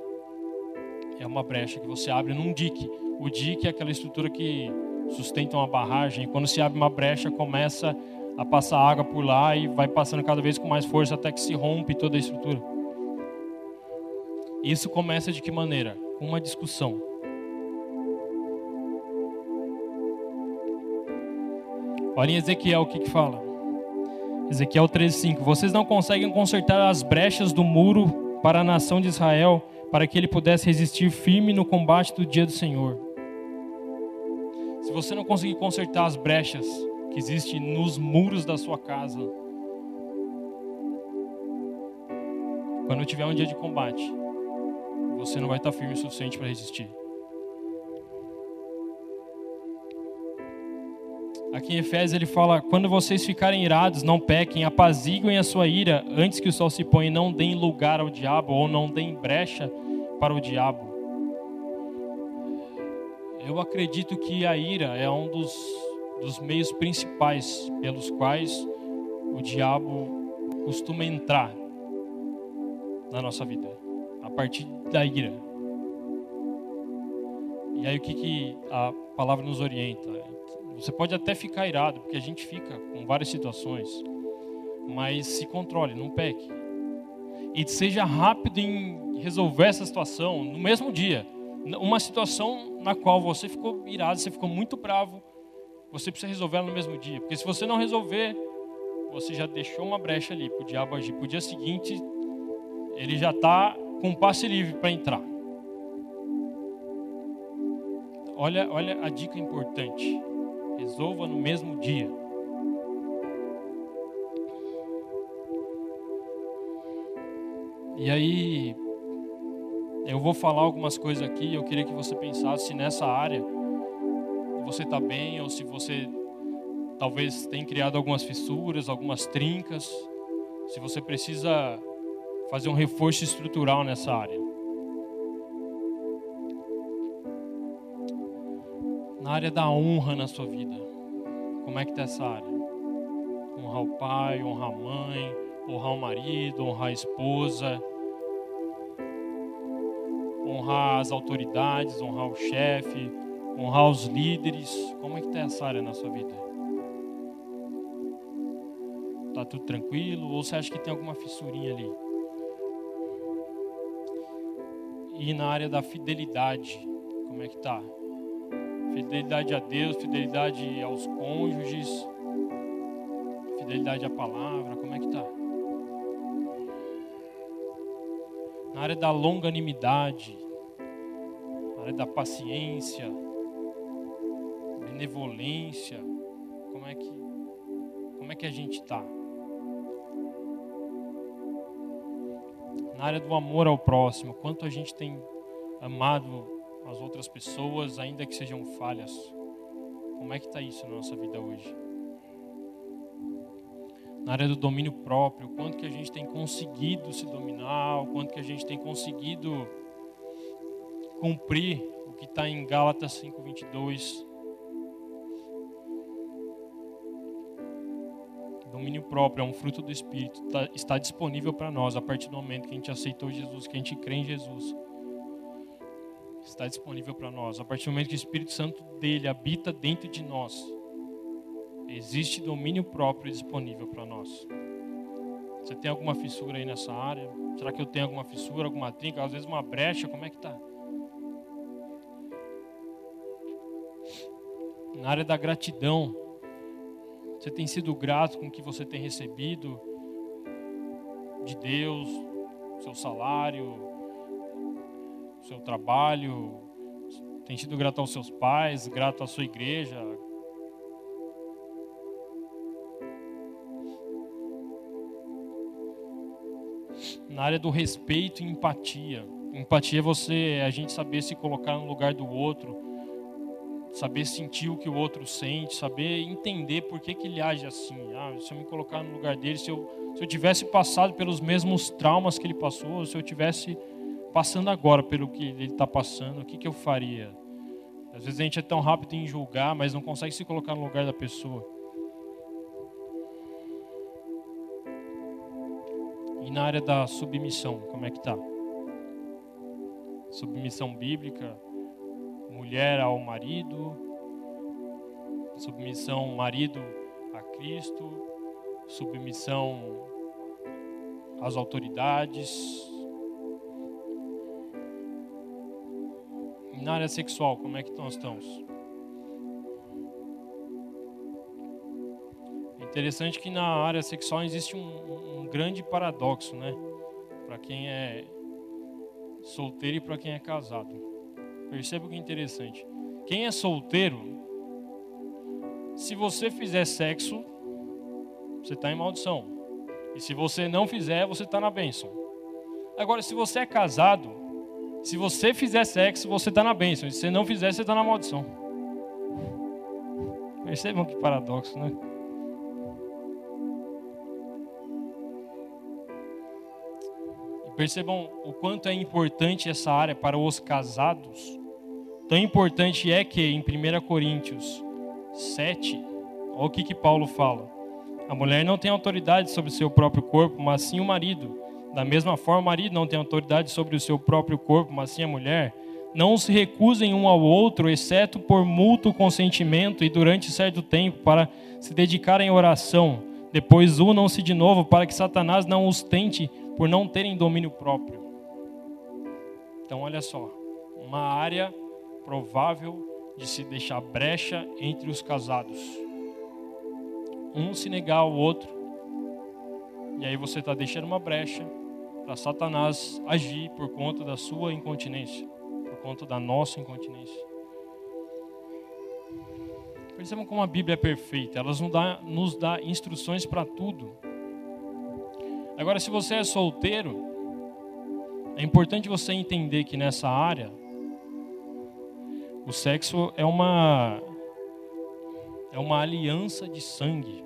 S1: é uma brecha que você abre num dique. O dique é aquela estrutura que sustenta uma barragem. Quando se abre uma brecha, começa a passar água por lá e vai passando cada vez com mais força até que se rompe toda a estrutura. Isso começa de que maneira? Com uma discussão. Olha em Ezequiel o que, que fala. Ezequiel 13:5. Vocês não conseguem consertar as brechas do muro para a nação de Israel, para que ele pudesse resistir firme no combate do dia do Senhor. Se você não conseguir consertar as brechas que existem nos muros da sua casa, quando tiver um dia de combate, você não vai estar firme o suficiente para resistir. Aqui em Efésios ele fala: quando vocês ficarem irados, não pequem, apaziguem a sua ira antes que o sol se ponha, não deem lugar ao diabo ou não deem brecha para o diabo. Eu acredito que a ira é um dos, dos meios principais pelos quais o diabo costuma entrar na nossa vida, a partir da ira. E aí o que, que a palavra nos orienta? Você pode até ficar irado, porque a gente fica com várias situações, mas se controle, não peque. E seja rápido em resolver essa situação no mesmo dia. Uma situação na qual você ficou irado, você ficou muito bravo, você precisa resolver ela no mesmo dia. Porque se você não resolver, você já deixou uma brecha ali para o diabo agir. Para o dia seguinte, ele já está com passe livre para entrar. Olha, olha a dica importante. Resolva no mesmo dia. E aí, eu vou falar algumas coisas aqui. Eu queria que você pensasse se nessa área você está bem ou se você talvez tenha criado algumas fissuras, algumas trincas. Se você precisa fazer um reforço estrutural nessa área. Na área da honra na sua vida. Como é que está essa área? Honrar o pai, honrar a mãe, honrar o marido, honrar a esposa, honrar as autoridades, honrar o chefe, honrar os líderes. Como é que está essa área na sua vida? Está tudo tranquilo? Ou você acha que tem alguma fissurinha ali? E na área da fidelidade, como é que está? Fidelidade a Deus, fidelidade aos cônjuges, fidelidade à palavra, como é que tá? Na área da longanimidade, na área da paciência, benevolência, como é que como é que a gente está? Na área do amor ao próximo, quanto a gente tem amado as outras pessoas, ainda que sejam falhas. Como é que está isso na nossa vida hoje? Na área do domínio próprio, quanto que a gente tem conseguido se dominar, o quanto que a gente tem conseguido cumprir o que está em Gálatas 5:22. Domínio próprio é um fruto do Espírito, tá, está disponível para nós a partir do momento que a gente aceitou Jesus, que a gente crê em Jesus. Está disponível para nós. A partir do momento que o Espírito Santo dele habita dentro de nós, existe domínio próprio disponível para nós. Você tem alguma fissura aí nessa área? Será que eu tenho alguma fissura, alguma trinca, às vezes uma brecha? Como é que está? Na área da gratidão, você tem sido grato com o que você tem recebido de Deus, seu salário, seu trabalho? Tem sido grato aos seus pais, grato à sua igreja? Na área do respeito e empatia. Empatia é você, a gente saber se colocar no lugar do outro, saber sentir o que o outro sente, saber entender por que, que ele age assim. Ah, se eu me colocar no lugar dele, se eu, se eu tivesse passado pelos mesmos traumas que ele passou, se eu tivesse passando agora pelo que ele está passando, o que, que eu faria? Às vezes a gente é tão rápido em julgar, mas não consegue se colocar no lugar da pessoa. E na área da submissão, como é que tá? Submissão bíblica, mulher ao marido, submissão marido a Cristo, submissão às autoridades. Na área sexual, como é que nós estamos? É interessante que na área sexual existe um, um grande paradoxo, né? Para quem é solteiro e para quem é casado. Perceba que é interessante. Quem é solteiro, se você fizer sexo, você está em maldição. E se você não fizer, você está na bênção. Agora, se você é casado, se você fizer sexo, você está na bênção. E se você não fizer, você está na maldição. Percebam que paradoxo, né? Percebam o quanto é importante essa área para os casados. Tão importante é que em 1 Coríntios 7, olha o que, que Paulo fala. A mulher não tem autoridade sobre seu próprio corpo, mas sim o marido. Da mesma forma, o marido não tem autoridade sobre o seu próprio corpo, mas sim a mulher. Não se recusem um ao outro, exceto por mútuo consentimento e durante certo tempo, para se dedicarem à oração. Depois unam-se de novo, para que Satanás não os tente por não terem domínio próprio. Então, olha só, uma área provável de se deixar brecha entre os casados. Um se negar ao outro, e aí você está deixando uma brecha para Satanás agir por conta da sua incontinência, por conta da nossa incontinência. Percebam como a Bíblia é perfeita, ela nos dá, nos dá instruções para tudo. Agora, se você é solteiro, é importante você entender que nessa área, o sexo é uma é uma aliança de sangue.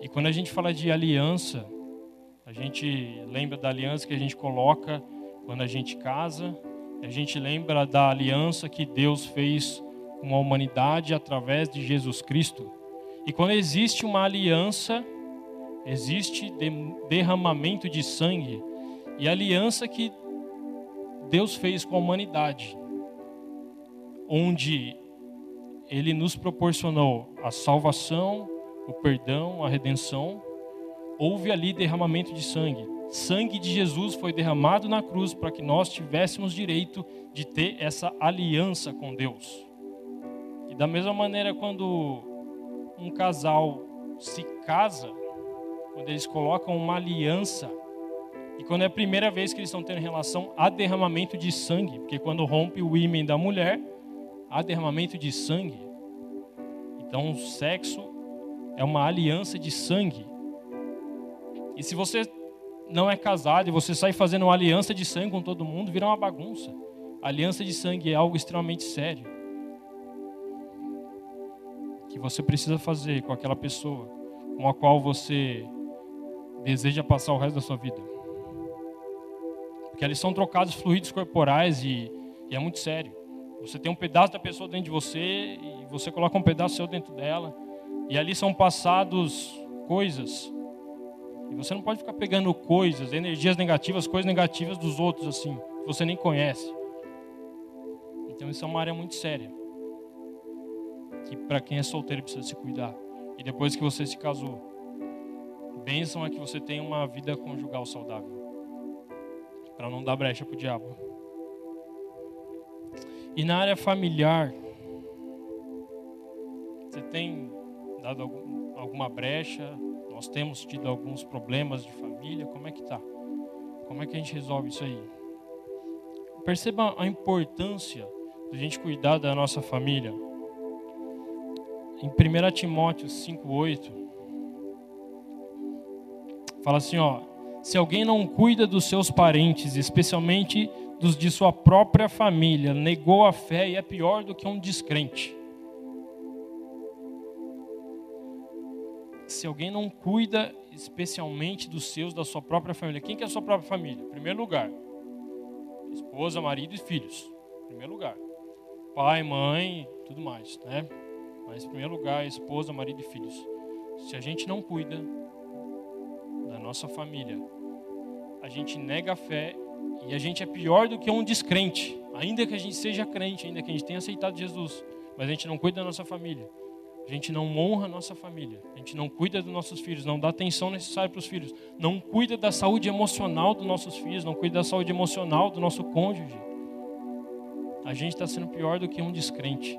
S1: E quando a gente fala de aliança, a gente lembra da aliança que a gente coloca quando a gente casa, a gente lembra da aliança que Deus fez com a humanidade através de Jesus Cristo. E quando existe uma aliança, existe derramamento de sangue e aliança que Deus fez com a humanidade, onde Ele nos proporcionou a salvação, o perdão, a redenção. Houve ali derramamento de sangue. Sangue de Jesus foi derramado na cruz para que nós tivéssemos direito de ter essa aliança com Deus. E da mesma maneira, quando um casal se casa, quando eles colocam uma aliança, e quando é a primeira vez que eles estão tendo relação, há derramamento de sangue, porque quando rompe o ímã da mulher, há derramamento de sangue. Então, o sexo é uma aliança de sangue. E se você não é casado e você sai fazendo uma aliança de sangue com todo mundo, vira uma bagunça. A aliança de sangue é algo extremamente sério. Que você precisa fazer com aquela pessoa com a qual você deseja passar o resto da sua vida. Porque eles são trocados fluidos corporais e, e é muito sério. Você tem um pedaço da pessoa dentro de você e você coloca um pedaço seu dentro dela. E ali são passados coisas. E você não pode ficar pegando coisas, energias negativas, coisas negativas dos outros assim, que você nem conhece. Então isso é uma área muito séria. Que para quem é solteiro precisa se cuidar. E depois que você se casou, bênção é que você tenha uma vida conjugal saudável. Para não dar brecha para o diabo. E na área familiar, você tem dado alguma brecha? Nós temos tido alguns problemas de família. Como é que tá? Como é que a gente resolve isso aí? Perceba a importância de a gente cuidar da nossa família. Em 1 Timóteo 5:8 fala assim, ó: Se alguém não cuida dos seus parentes, especialmente dos de sua própria família, negou a fé e é pior do que um descrente. Se alguém não cuida especialmente dos seus, da sua própria família, quem que é a sua própria família? Em primeiro lugar, esposa, marido e filhos. Em primeiro lugar, pai, mãe, tudo mais, né? Mas em primeiro lugar, esposa, marido e filhos. Se a gente não cuida da nossa família, a gente nega a fé e a gente é pior do que um descrente, ainda que a gente seja crente, ainda que a gente tenha aceitado Jesus, mas a gente não cuida da nossa família. A gente não honra a nossa família, a gente não cuida dos nossos filhos, não dá atenção necessária para os filhos, não cuida da saúde emocional dos nossos filhos, não cuida da saúde emocional do nosso cônjuge. A gente está sendo pior do que um descrente.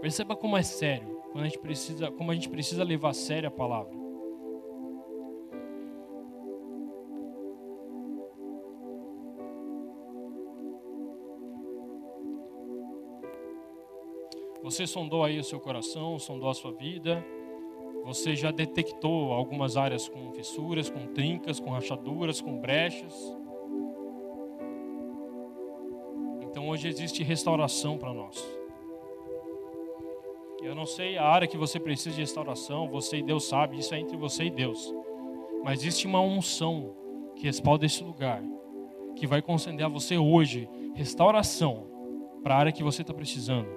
S1: Perceba como é sério, quando a gente precisa, como a gente precisa levar a sério a palavra. Você sondou aí o seu coração, sondou a sua vida. Você já detectou algumas áreas com fissuras, com trincas, com rachaduras, com brechas. Então hoje existe restauração para nós. Eu não sei a área que você precisa de restauração, você e Deus sabe, isso é entre você e Deus. Mas existe uma unção que respalda esse lugar, que vai conceder a você hoje restauração para a área que você está precisando.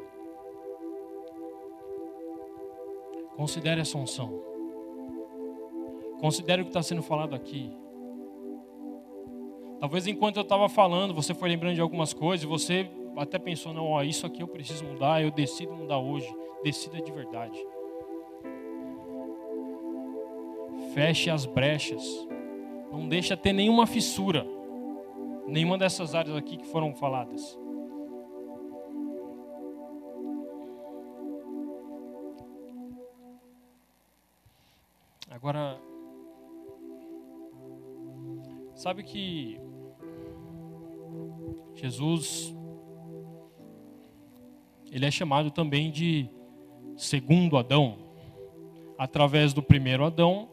S1: Considere essa unção. Considere o que está sendo falado aqui. Talvez enquanto eu estava falando, você foi lembrando de algumas coisas, e você até pensou, não, ó, isso aqui eu preciso mudar, eu decido mudar hoje. Decida de verdade. Feche as brechas. Não deixa ter nenhuma fissura. Nenhuma dessas áreas aqui que foram faladas. Agora, sabe que Jesus, ele é chamado também de segundo Adão. Através do primeiro Adão,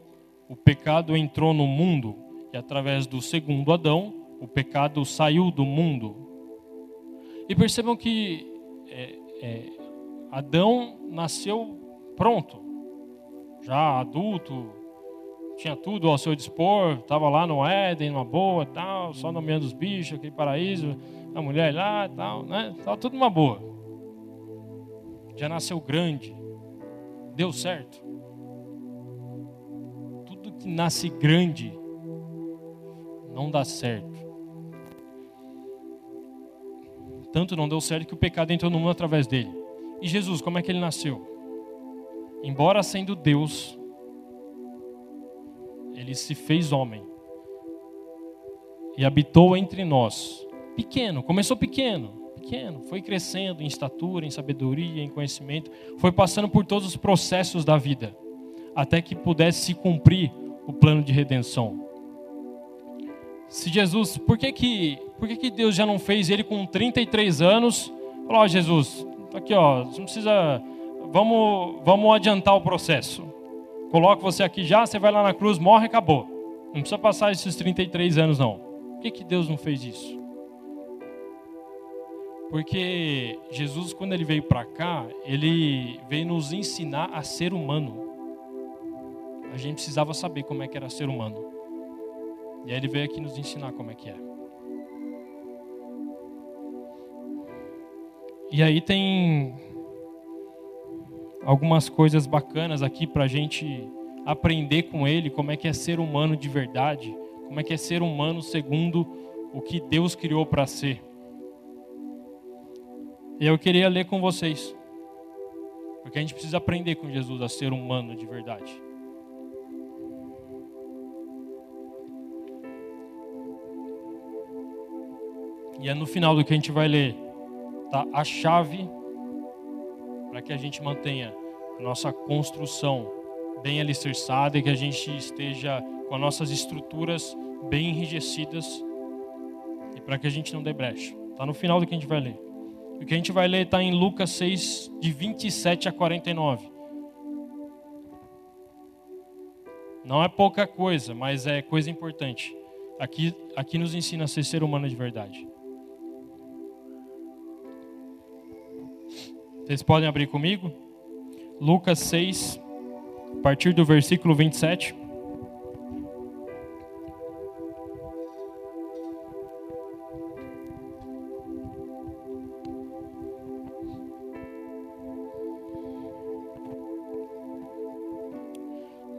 S1: o pecado entrou no mundo, e através do segundo Adão, o pecado saiu do mundo. E percebam que é, é, Adão nasceu pronto, já adulto, tinha tudo ao seu dispor, estava lá no Éden, numa boa, tal, só nomeando os bichos, aquele paraíso, a mulher lá, tal, né? Estava tudo numa boa. Já nasceu grande, deu certo. Tudo que nasce grande não dá certo. Tanto não deu certo que o pecado entrou no mundo através dele. E Jesus, como é que ele nasceu? embora sendo Deus, ele se fez homem e habitou entre nós. Pequeno, começou pequeno, pequeno, foi crescendo em estatura, em sabedoria, em conhecimento, foi passando por todos os processos da vida, até que pudesse se cumprir o plano de redenção. Se Jesus, por que que, por que que Deus já não fez ele com 33 anos? Falou, ó, Jesus, aqui ó, não precisa vamos, vamos adiantar o processo. Coloco você aqui já, você vai lá na cruz, morre, acabou. Não precisa passar esses 33 anos, não. Por que, que Deus não fez isso? Porque Jesus, quando ele veio para cá, ele veio nos ensinar a ser humano. A gente precisava saber como é que era ser humano. E aí ele veio aqui nos ensinar como é que é. E aí tem algumas coisas bacanas aqui para a gente aprender com ele como é que é ser humano de verdade, como é que é ser humano segundo o que Deus criou para ser. E eu queria ler com vocês, porque a gente precisa aprender com Jesus a ser humano de verdade. E é no final do que a gente vai ler, tá? A chave para que a gente mantenha a nossa construção bem alicerçada e que a gente esteja com as nossas estruturas bem enrijecidas e para que a gente não dê brecha. Está no final do que a gente vai ler. O que a gente vai ler está em Lucas 6, de 27 a 49. Não é pouca coisa, mas é coisa importante. Aqui, aqui nos ensina a ser ser humano de verdade. Vocês podem abrir comigo? Lucas 6, a partir do versículo 27.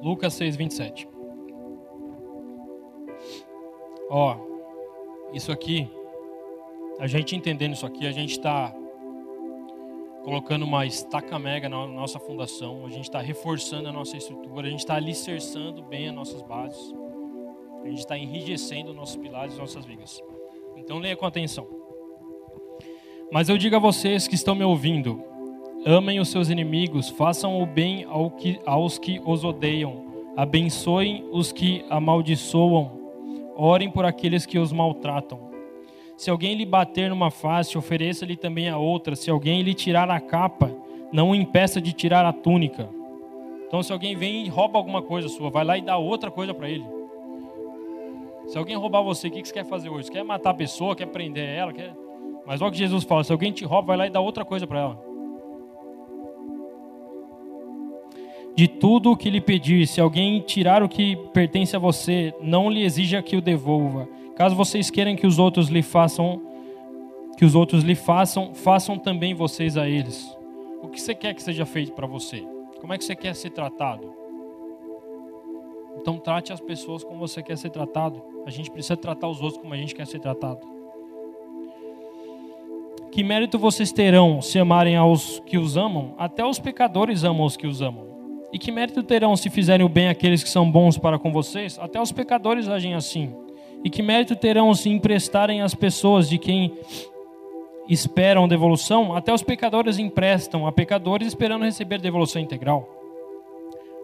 S1: Lucas 6, 27. Ó, isso aqui, a gente entendendo isso aqui, a gente está colocando uma estaca mega na nossa fundação, a gente está reforçando a nossa estrutura, a gente está alicerçando bem as nossas bases, a gente está enrijecendo nossos pilares nossas vigas. Então leia com atenção. Mas eu digo a vocês que estão me ouvindo, Amem os seus inimigos, façam o bem ao que, aos que os odeiam, abençoem os que amaldiçoam, orem por aqueles que os maltratam. Se alguém lhe bater numa face, ofereça-lhe também a outra. Se alguém lhe tirar a capa, não o impeça de tirar a túnica. Então, se alguém vem e rouba alguma coisa sua, vai lá e dá outra coisa para ele. Se alguém roubar você, o que você quer fazer hoje? Você quer matar a pessoa, quer prender ela? Quer... Mas olha o que Jesus fala: se alguém te rouba, vai lá e dá outra coisa para ela. de tudo o que lhe pedir. Se alguém tirar o que pertence a você, não lhe exija que o devolva. Caso vocês queiram que os outros lhe façam, que os outros lhe façam, façam também vocês a eles. O que você quer que seja feito para você? Como é que você quer ser tratado? Então trate as pessoas como você quer ser tratado. A gente precisa tratar os outros como a gente quer ser tratado. Que mérito vocês terão se amarem aos que os amam? Até os pecadores amam os que os amam. E que mérito terão se fizerem o bem àqueles que são bons para com vocês? Até os pecadores agem assim. E que mérito terão se emprestarem às pessoas de quem esperam devolução? Até os pecadores emprestam a pecadores esperando receber devolução integral.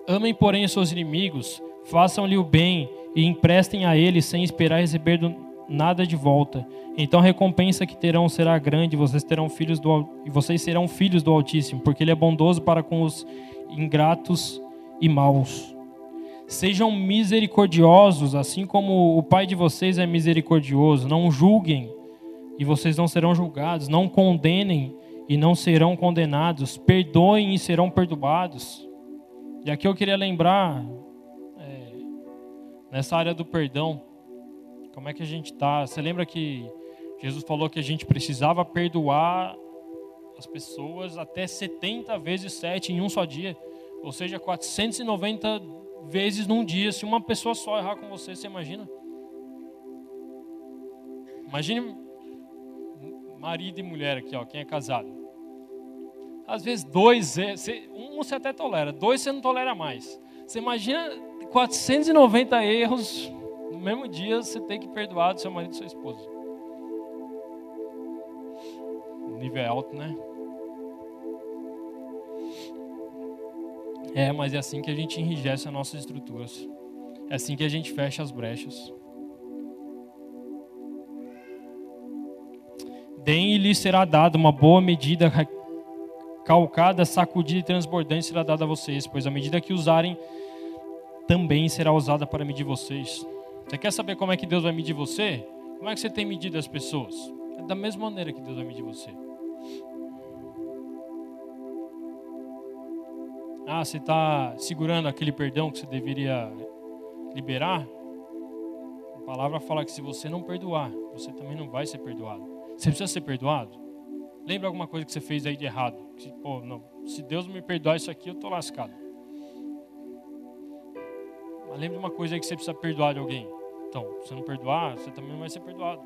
S1: Amem, porém, os seus inimigos, façam-lhe o bem e emprestem a eles sem esperar receber nada de volta. Então a recompensa que terão será grande, vocês terão filhos do e vocês serão filhos do Altíssimo, porque ele é bondoso para com os ingratos e maus. Sejam misericordiosos, assim como o Pai de vocês é misericordioso. Não julguem e vocês não serão julgados. Não condenem e não serão condenados. Perdoem e serão perdoados. E aqui eu queria lembrar, é, nessa área do perdão, como é que a gente está? Você lembra que Jesus falou que a gente precisava perdoar as pessoas até 70 vezes 7 em um só dia. Ou seja, 490 vezes num dia. Se uma pessoa só errar com você, você imagina? Imagine marido e mulher aqui, ó, quem é casado. Às vezes dois, é, um você até tolera, dois você não tolera mais. Você imagina 490 erros no mesmo dia você tem que perdoar do seu marido e sua esposa. nível é alto, né? É, mas é assim que a gente enrijece as nossas estruturas. É assim que a gente fecha as brechas. Deem e lhe será dado uma boa medida, calcada, sacudida e transbordante será dada a vocês, pois a medida que usarem também será usada para medir vocês. Você quer saber como é que Deus vai medir você? Como é que você tem medido as pessoas? É da mesma maneira que Deus vai medir você. Ah, você está segurando aquele perdão que você deveria liberar? A palavra fala que se você não perdoar, você também não vai ser perdoado. Você precisa ser perdoado? Lembra alguma coisa que você fez aí de errado? Que, pô, não, se Deus me perdoar isso aqui, eu estou lascado. Mas lembre uma coisa aí que você precisa perdoar de alguém. Então, se não perdoar, você também não vai ser perdoado.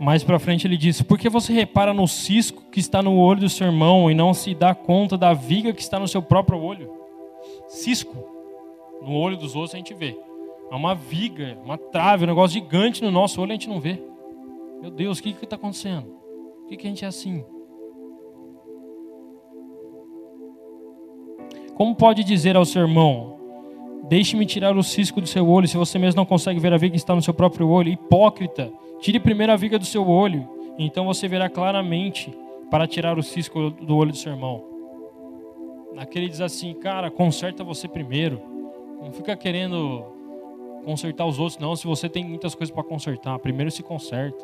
S1: Mais para frente ele diz: Por que você repara no cisco que está no olho do seu irmão e não se dá conta da viga que está no seu próprio olho? Cisco. No olho dos outros a gente vê. É uma viga, uma trave, um negócio gigante no nosso olho a gente não vê. Meu Deus, o que está acontecendo? Por que, que a gente é assim? Como pode dizer ao seu irmão: Deixe-me tirar o cisco do seu olho, se você mesmo não consegue ver a viga que está no seu próprio olho? Hipócrita! Tire primeiro a viga do seu olho, então você verá claramente para tirar o cisco do olho do seu irmão. Aquele diz assim, cara, conserta você primeiro. Não fica querendo consertar os outros, não. Se você tem muitas coisas para consertar, primeiro se conserta.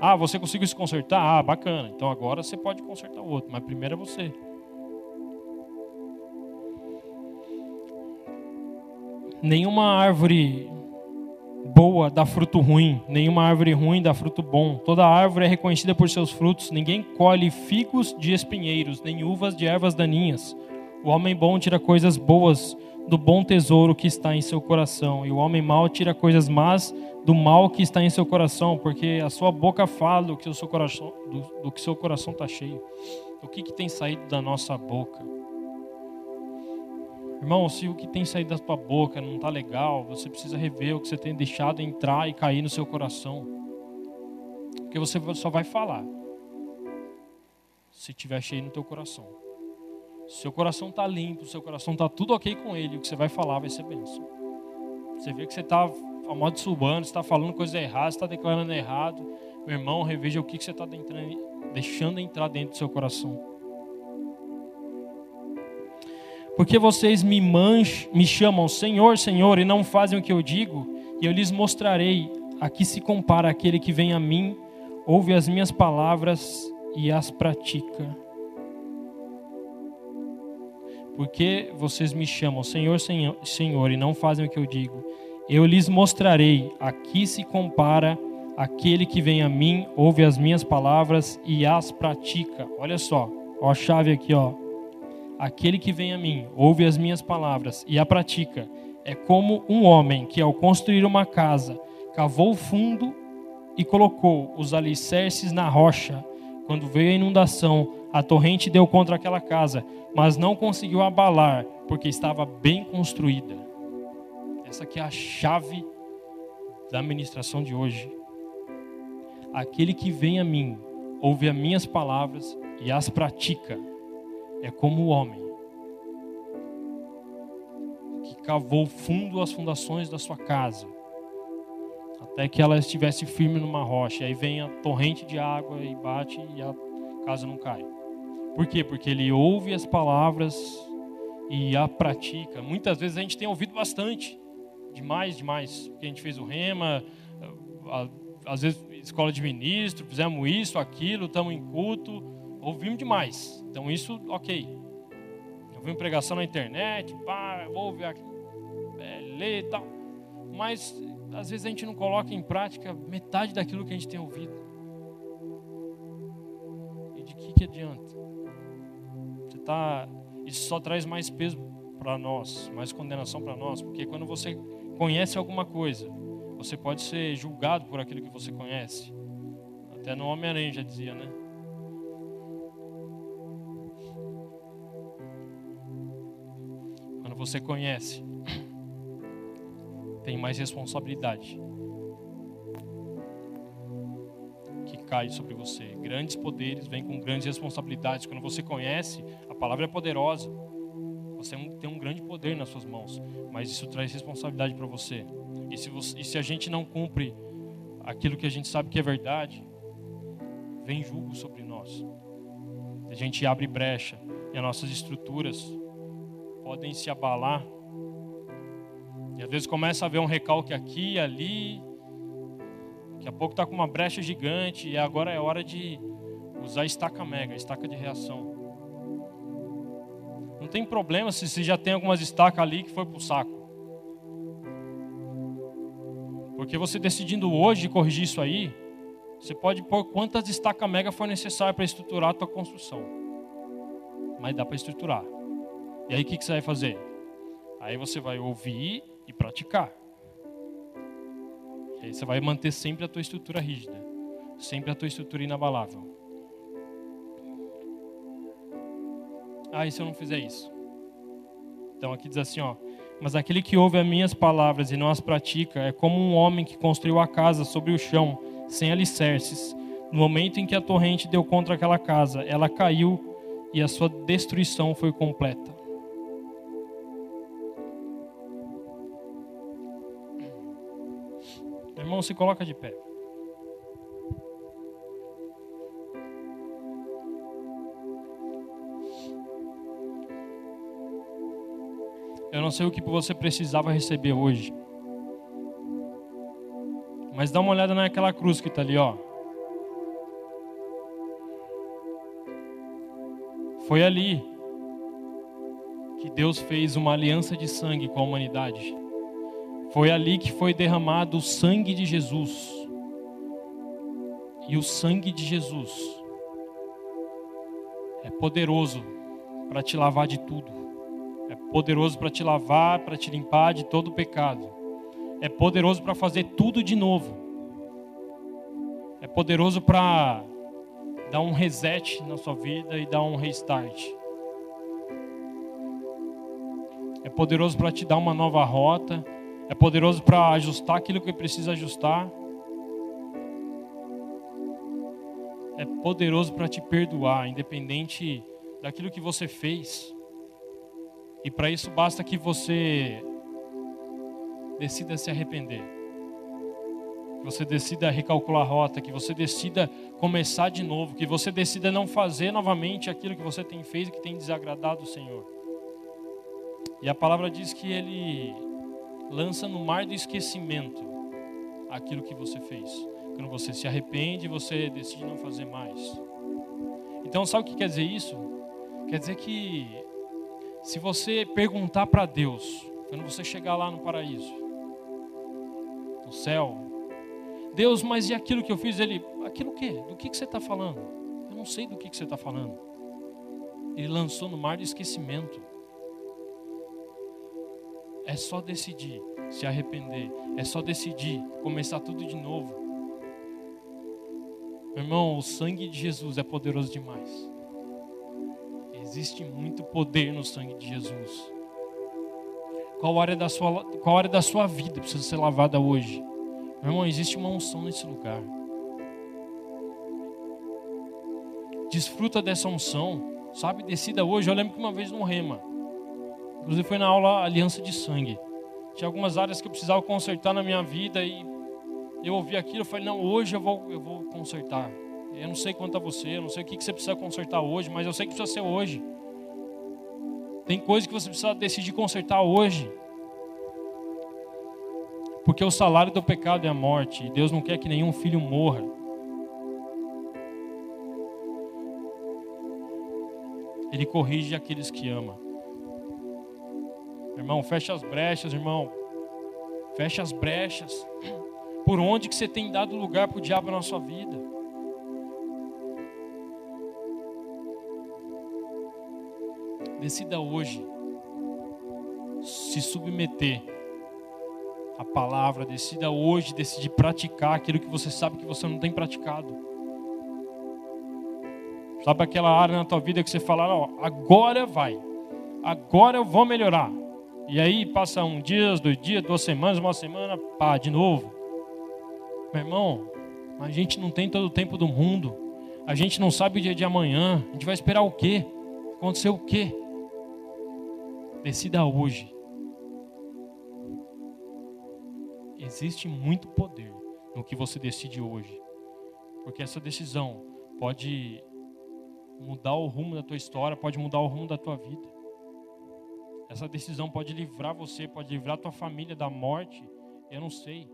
S1: Ah, você conseguiu se consertar? Ah, bacana. Então agora você pode consertar o outro, mas primeiro é você. Nenhuma árvore boa dá fruto ruim, nenhuma árvore ruim dá fruto bom. Toda árvore é reconhecida por seus frutos. Ninguém colhe figos de espinheiros, nem uvas de ervas daninhas. O homem bom tira coisas boas do bom tesouro que está em seu coração, e o homem mau tira coisas más do mal que está em seu coração, porque a sua boca fala do que o seu coração do, do que seu coração está cheio. O que, que tem saído da nossa boca? Irmão, se o que tem saído da tua boca não está legal, você precisa rever o que você tem deixado entrar e cair no seu coração. Porque você só vai falar se tiver cheio no teu coração. Se seu coração está limpo, seu coração está tudo ok com ele, o que você vai falar vai ser bênção. Você vê que você está amaldiçoando, está falando coisa errada, está declarando errado. Meu irmão, reveja o que você está deixando entrar dentro do seu coração. Porque vocês me, me chamam Senhor, Senhor, e não fazem o que eu digo, e eu lhes mostrarei a que se compara aquele que vem a mim, ouve as minhas palavras e as pratica. Porque vocês me chamam Senhor, Senhor, Senhor, e não fazem o que eu digo, eu lhes mostrarei a que se compara aquele que vem a mim, ouve as minhas palavras e as pratica. Olha só, ó a chave aqui, ó. Aquele que vem a mim, ouve as minhas palavras e a pratica, é como um homem que, ao construir uma casa, cavou fundo e colocou os alicerces na rocha. Quando veio a inundação, a torrente deu contra aquela casa, mas não conseguiu abalar, porque estava bem construída. Essa aqui é a chave da ministração de hoje. Aquele que vem a mim, ouve as minhas palavras e as pratica é como o homem que cavou fundo as fundações da sua casa, até que ela estivesse firme numa rocha. Aí vem a torrente de água e bate e a casa não cai. Por quê? Porque ele ouve as palavras e a pratica. Muitas vezes a gente tem ouvido bastante, demais, demais. Porque a gente fez o rema, às vezes escola de ministro, fizemos isso, aquilo, estamos em culto ouvimos demais. Então isso, ok. Ouvimos pregação na internet, pá, ouve aqui, é, lê e tal. Mas às vezes a gente não coloca em prática metade daquilo que a gente tem ouvido. E de que, que adianta? Você tá, isso só traz mais peso para nós, mais condenação para nós, porque quando você conhece alguma coisa, você pode ser julgado por aquilo que você conhece. Até no Homem-Aranha já dizia, né? Você conhece, tem mais responsabilidade que cai sobre você. Grandes poderes vêm com grandes responsabilidades. Quando você conhece, a palavra é poderosa. Você tem um grande poder nas suas mãos, mas isso traz responsabilidade para você. E se, você. e se a gente não cumpre aquilo que a gente sabe que é verdade, vem julgo sobre nós. A gente abre brecha e as nossas estruturas podem se abalar. E às vezes começa a haver um recalque aqui e ali. Daqui a pouco está com uma brecha gigante e agora é hora de usar estaca mega, estaca de reação. Não tem problema se você já tem algumas estacas ali que foi para o saco. Porque você decidindo hoje corrigir isso aí, você pode pôr quantas estacas mega for necessário para estruturar a tua construção. Mas dá para estruturar. E aí o que, que você vai fazer? Aí você vai ouvir e praticar. E aí você vai manter sempre a tua estrutura rígida. Sempre a tua estrutura inabalável. Ah, e se eu não fizer isso? Então aqui diz assim, ó. Mas aquele que ouve as minhas palavras e não as pratica é como um homem que construiu a casa sobre o chão sem alicerces. No momento em que a torrente deu contra aquela casa, ela caiu e a sua destruição foi completa. Irmão, se coloca de pé. Eu não sei o que você precisava receber hoje. Mas dá uma olhada naquela cruz que está ali, ó. Foi ali que Deus fez uma aliança de sangue com a humanidade. Foi ali que foi derramado o sangue de Jesus. E o sangue de Jesus é poderoso para te lavar de tudo. É poderoso para te lavar, para te limpar de todo o pecado é poderoso para fazer tudo de novo. É poderoso para dar um reset na sua vida e dar um restart. É poderoso para te dar uma nova rota. É poderoso para ajustar aquilo que precisa ajustar. É poderoso para te perdoar, independente daquilo que você fez. E para isso basta que você decida se arrepender. Que você decida recalcular a rota, que você decida começar de novo, que você decida não fazer novamente aquilo que você tem feito que tem desagradado o Senhor. E a palavra diz que ele lança no mar do esquecimento aquilo que você fez. Quando você se arrepende, você decide não fazer mais. Então, sabe o que quer dizer isso? Quer dizer que se você perguntar para Deus, quando você chegar lá no paraíso, no céu. Deus, mas e aquilo que eu fiz? Ele, aquilo o quê? Do que, que você está falando? Eu não sei do que, que você está falando. Ele lançou no mar de esquecimento. É só decidir se arrepender. É só decidir começar tudo de novo. Meu irmão, o sangue de Jesus é poderoso demais. Existe muito poder no sangue de Jesus. Qual área da sua, qual área da sua vida precisa ser lavada hoje? Meu irmão, existe uma unção nesse lugar. Desfruta dessa unção, sabe? Decida hoje. Eu lembro que uma vez no Rema, inclusive foi na aula Aliança de Sangue. Tinha algumas áreas que eu precisava consertar na minha vida e eu ouvi aquilo. Eu falei, não, hoje eu vou, eu vou consertar. Eu não sei quanto a você, eu não sei o que você precisa consertar hoje, mas eu sei que precisa ser hoje. Tem coisas que você precisa decidir consertar hoje. Porque o salário do pecado é a morte, e Deus não quer que nenhum filho morra. Ele corrige aqueles que ama. Irmão, fecha as brechas, irmão. Fecha as brechas. Por onde que você tem dado lugar para o diabo na sua vida? Decida hoje se submeter à palavra. Decida hoje decidir praticar aquilo que você sabe que você não tem praticado. Sabe aquela área na tua vida que você fala, ó, agora vai, agora eu vou melhorar. E aí passa um dia, dois dias, duas semanas, uma semana, pá, de novo. Meu irmão, a gente não tem todo o tempo do mundo. A gente não sabe o dia de amanhã. A gente vai esperar o quê? Acontecer o quê? Decida hoje. Existe muito poder no que você decide hoje. Porque essa decisão pode mudar o rumo da tua história, pode mudar o rumo da tua vida. Essa decisão pode livrar você, pode livrar tua família da morte. Eu não sei.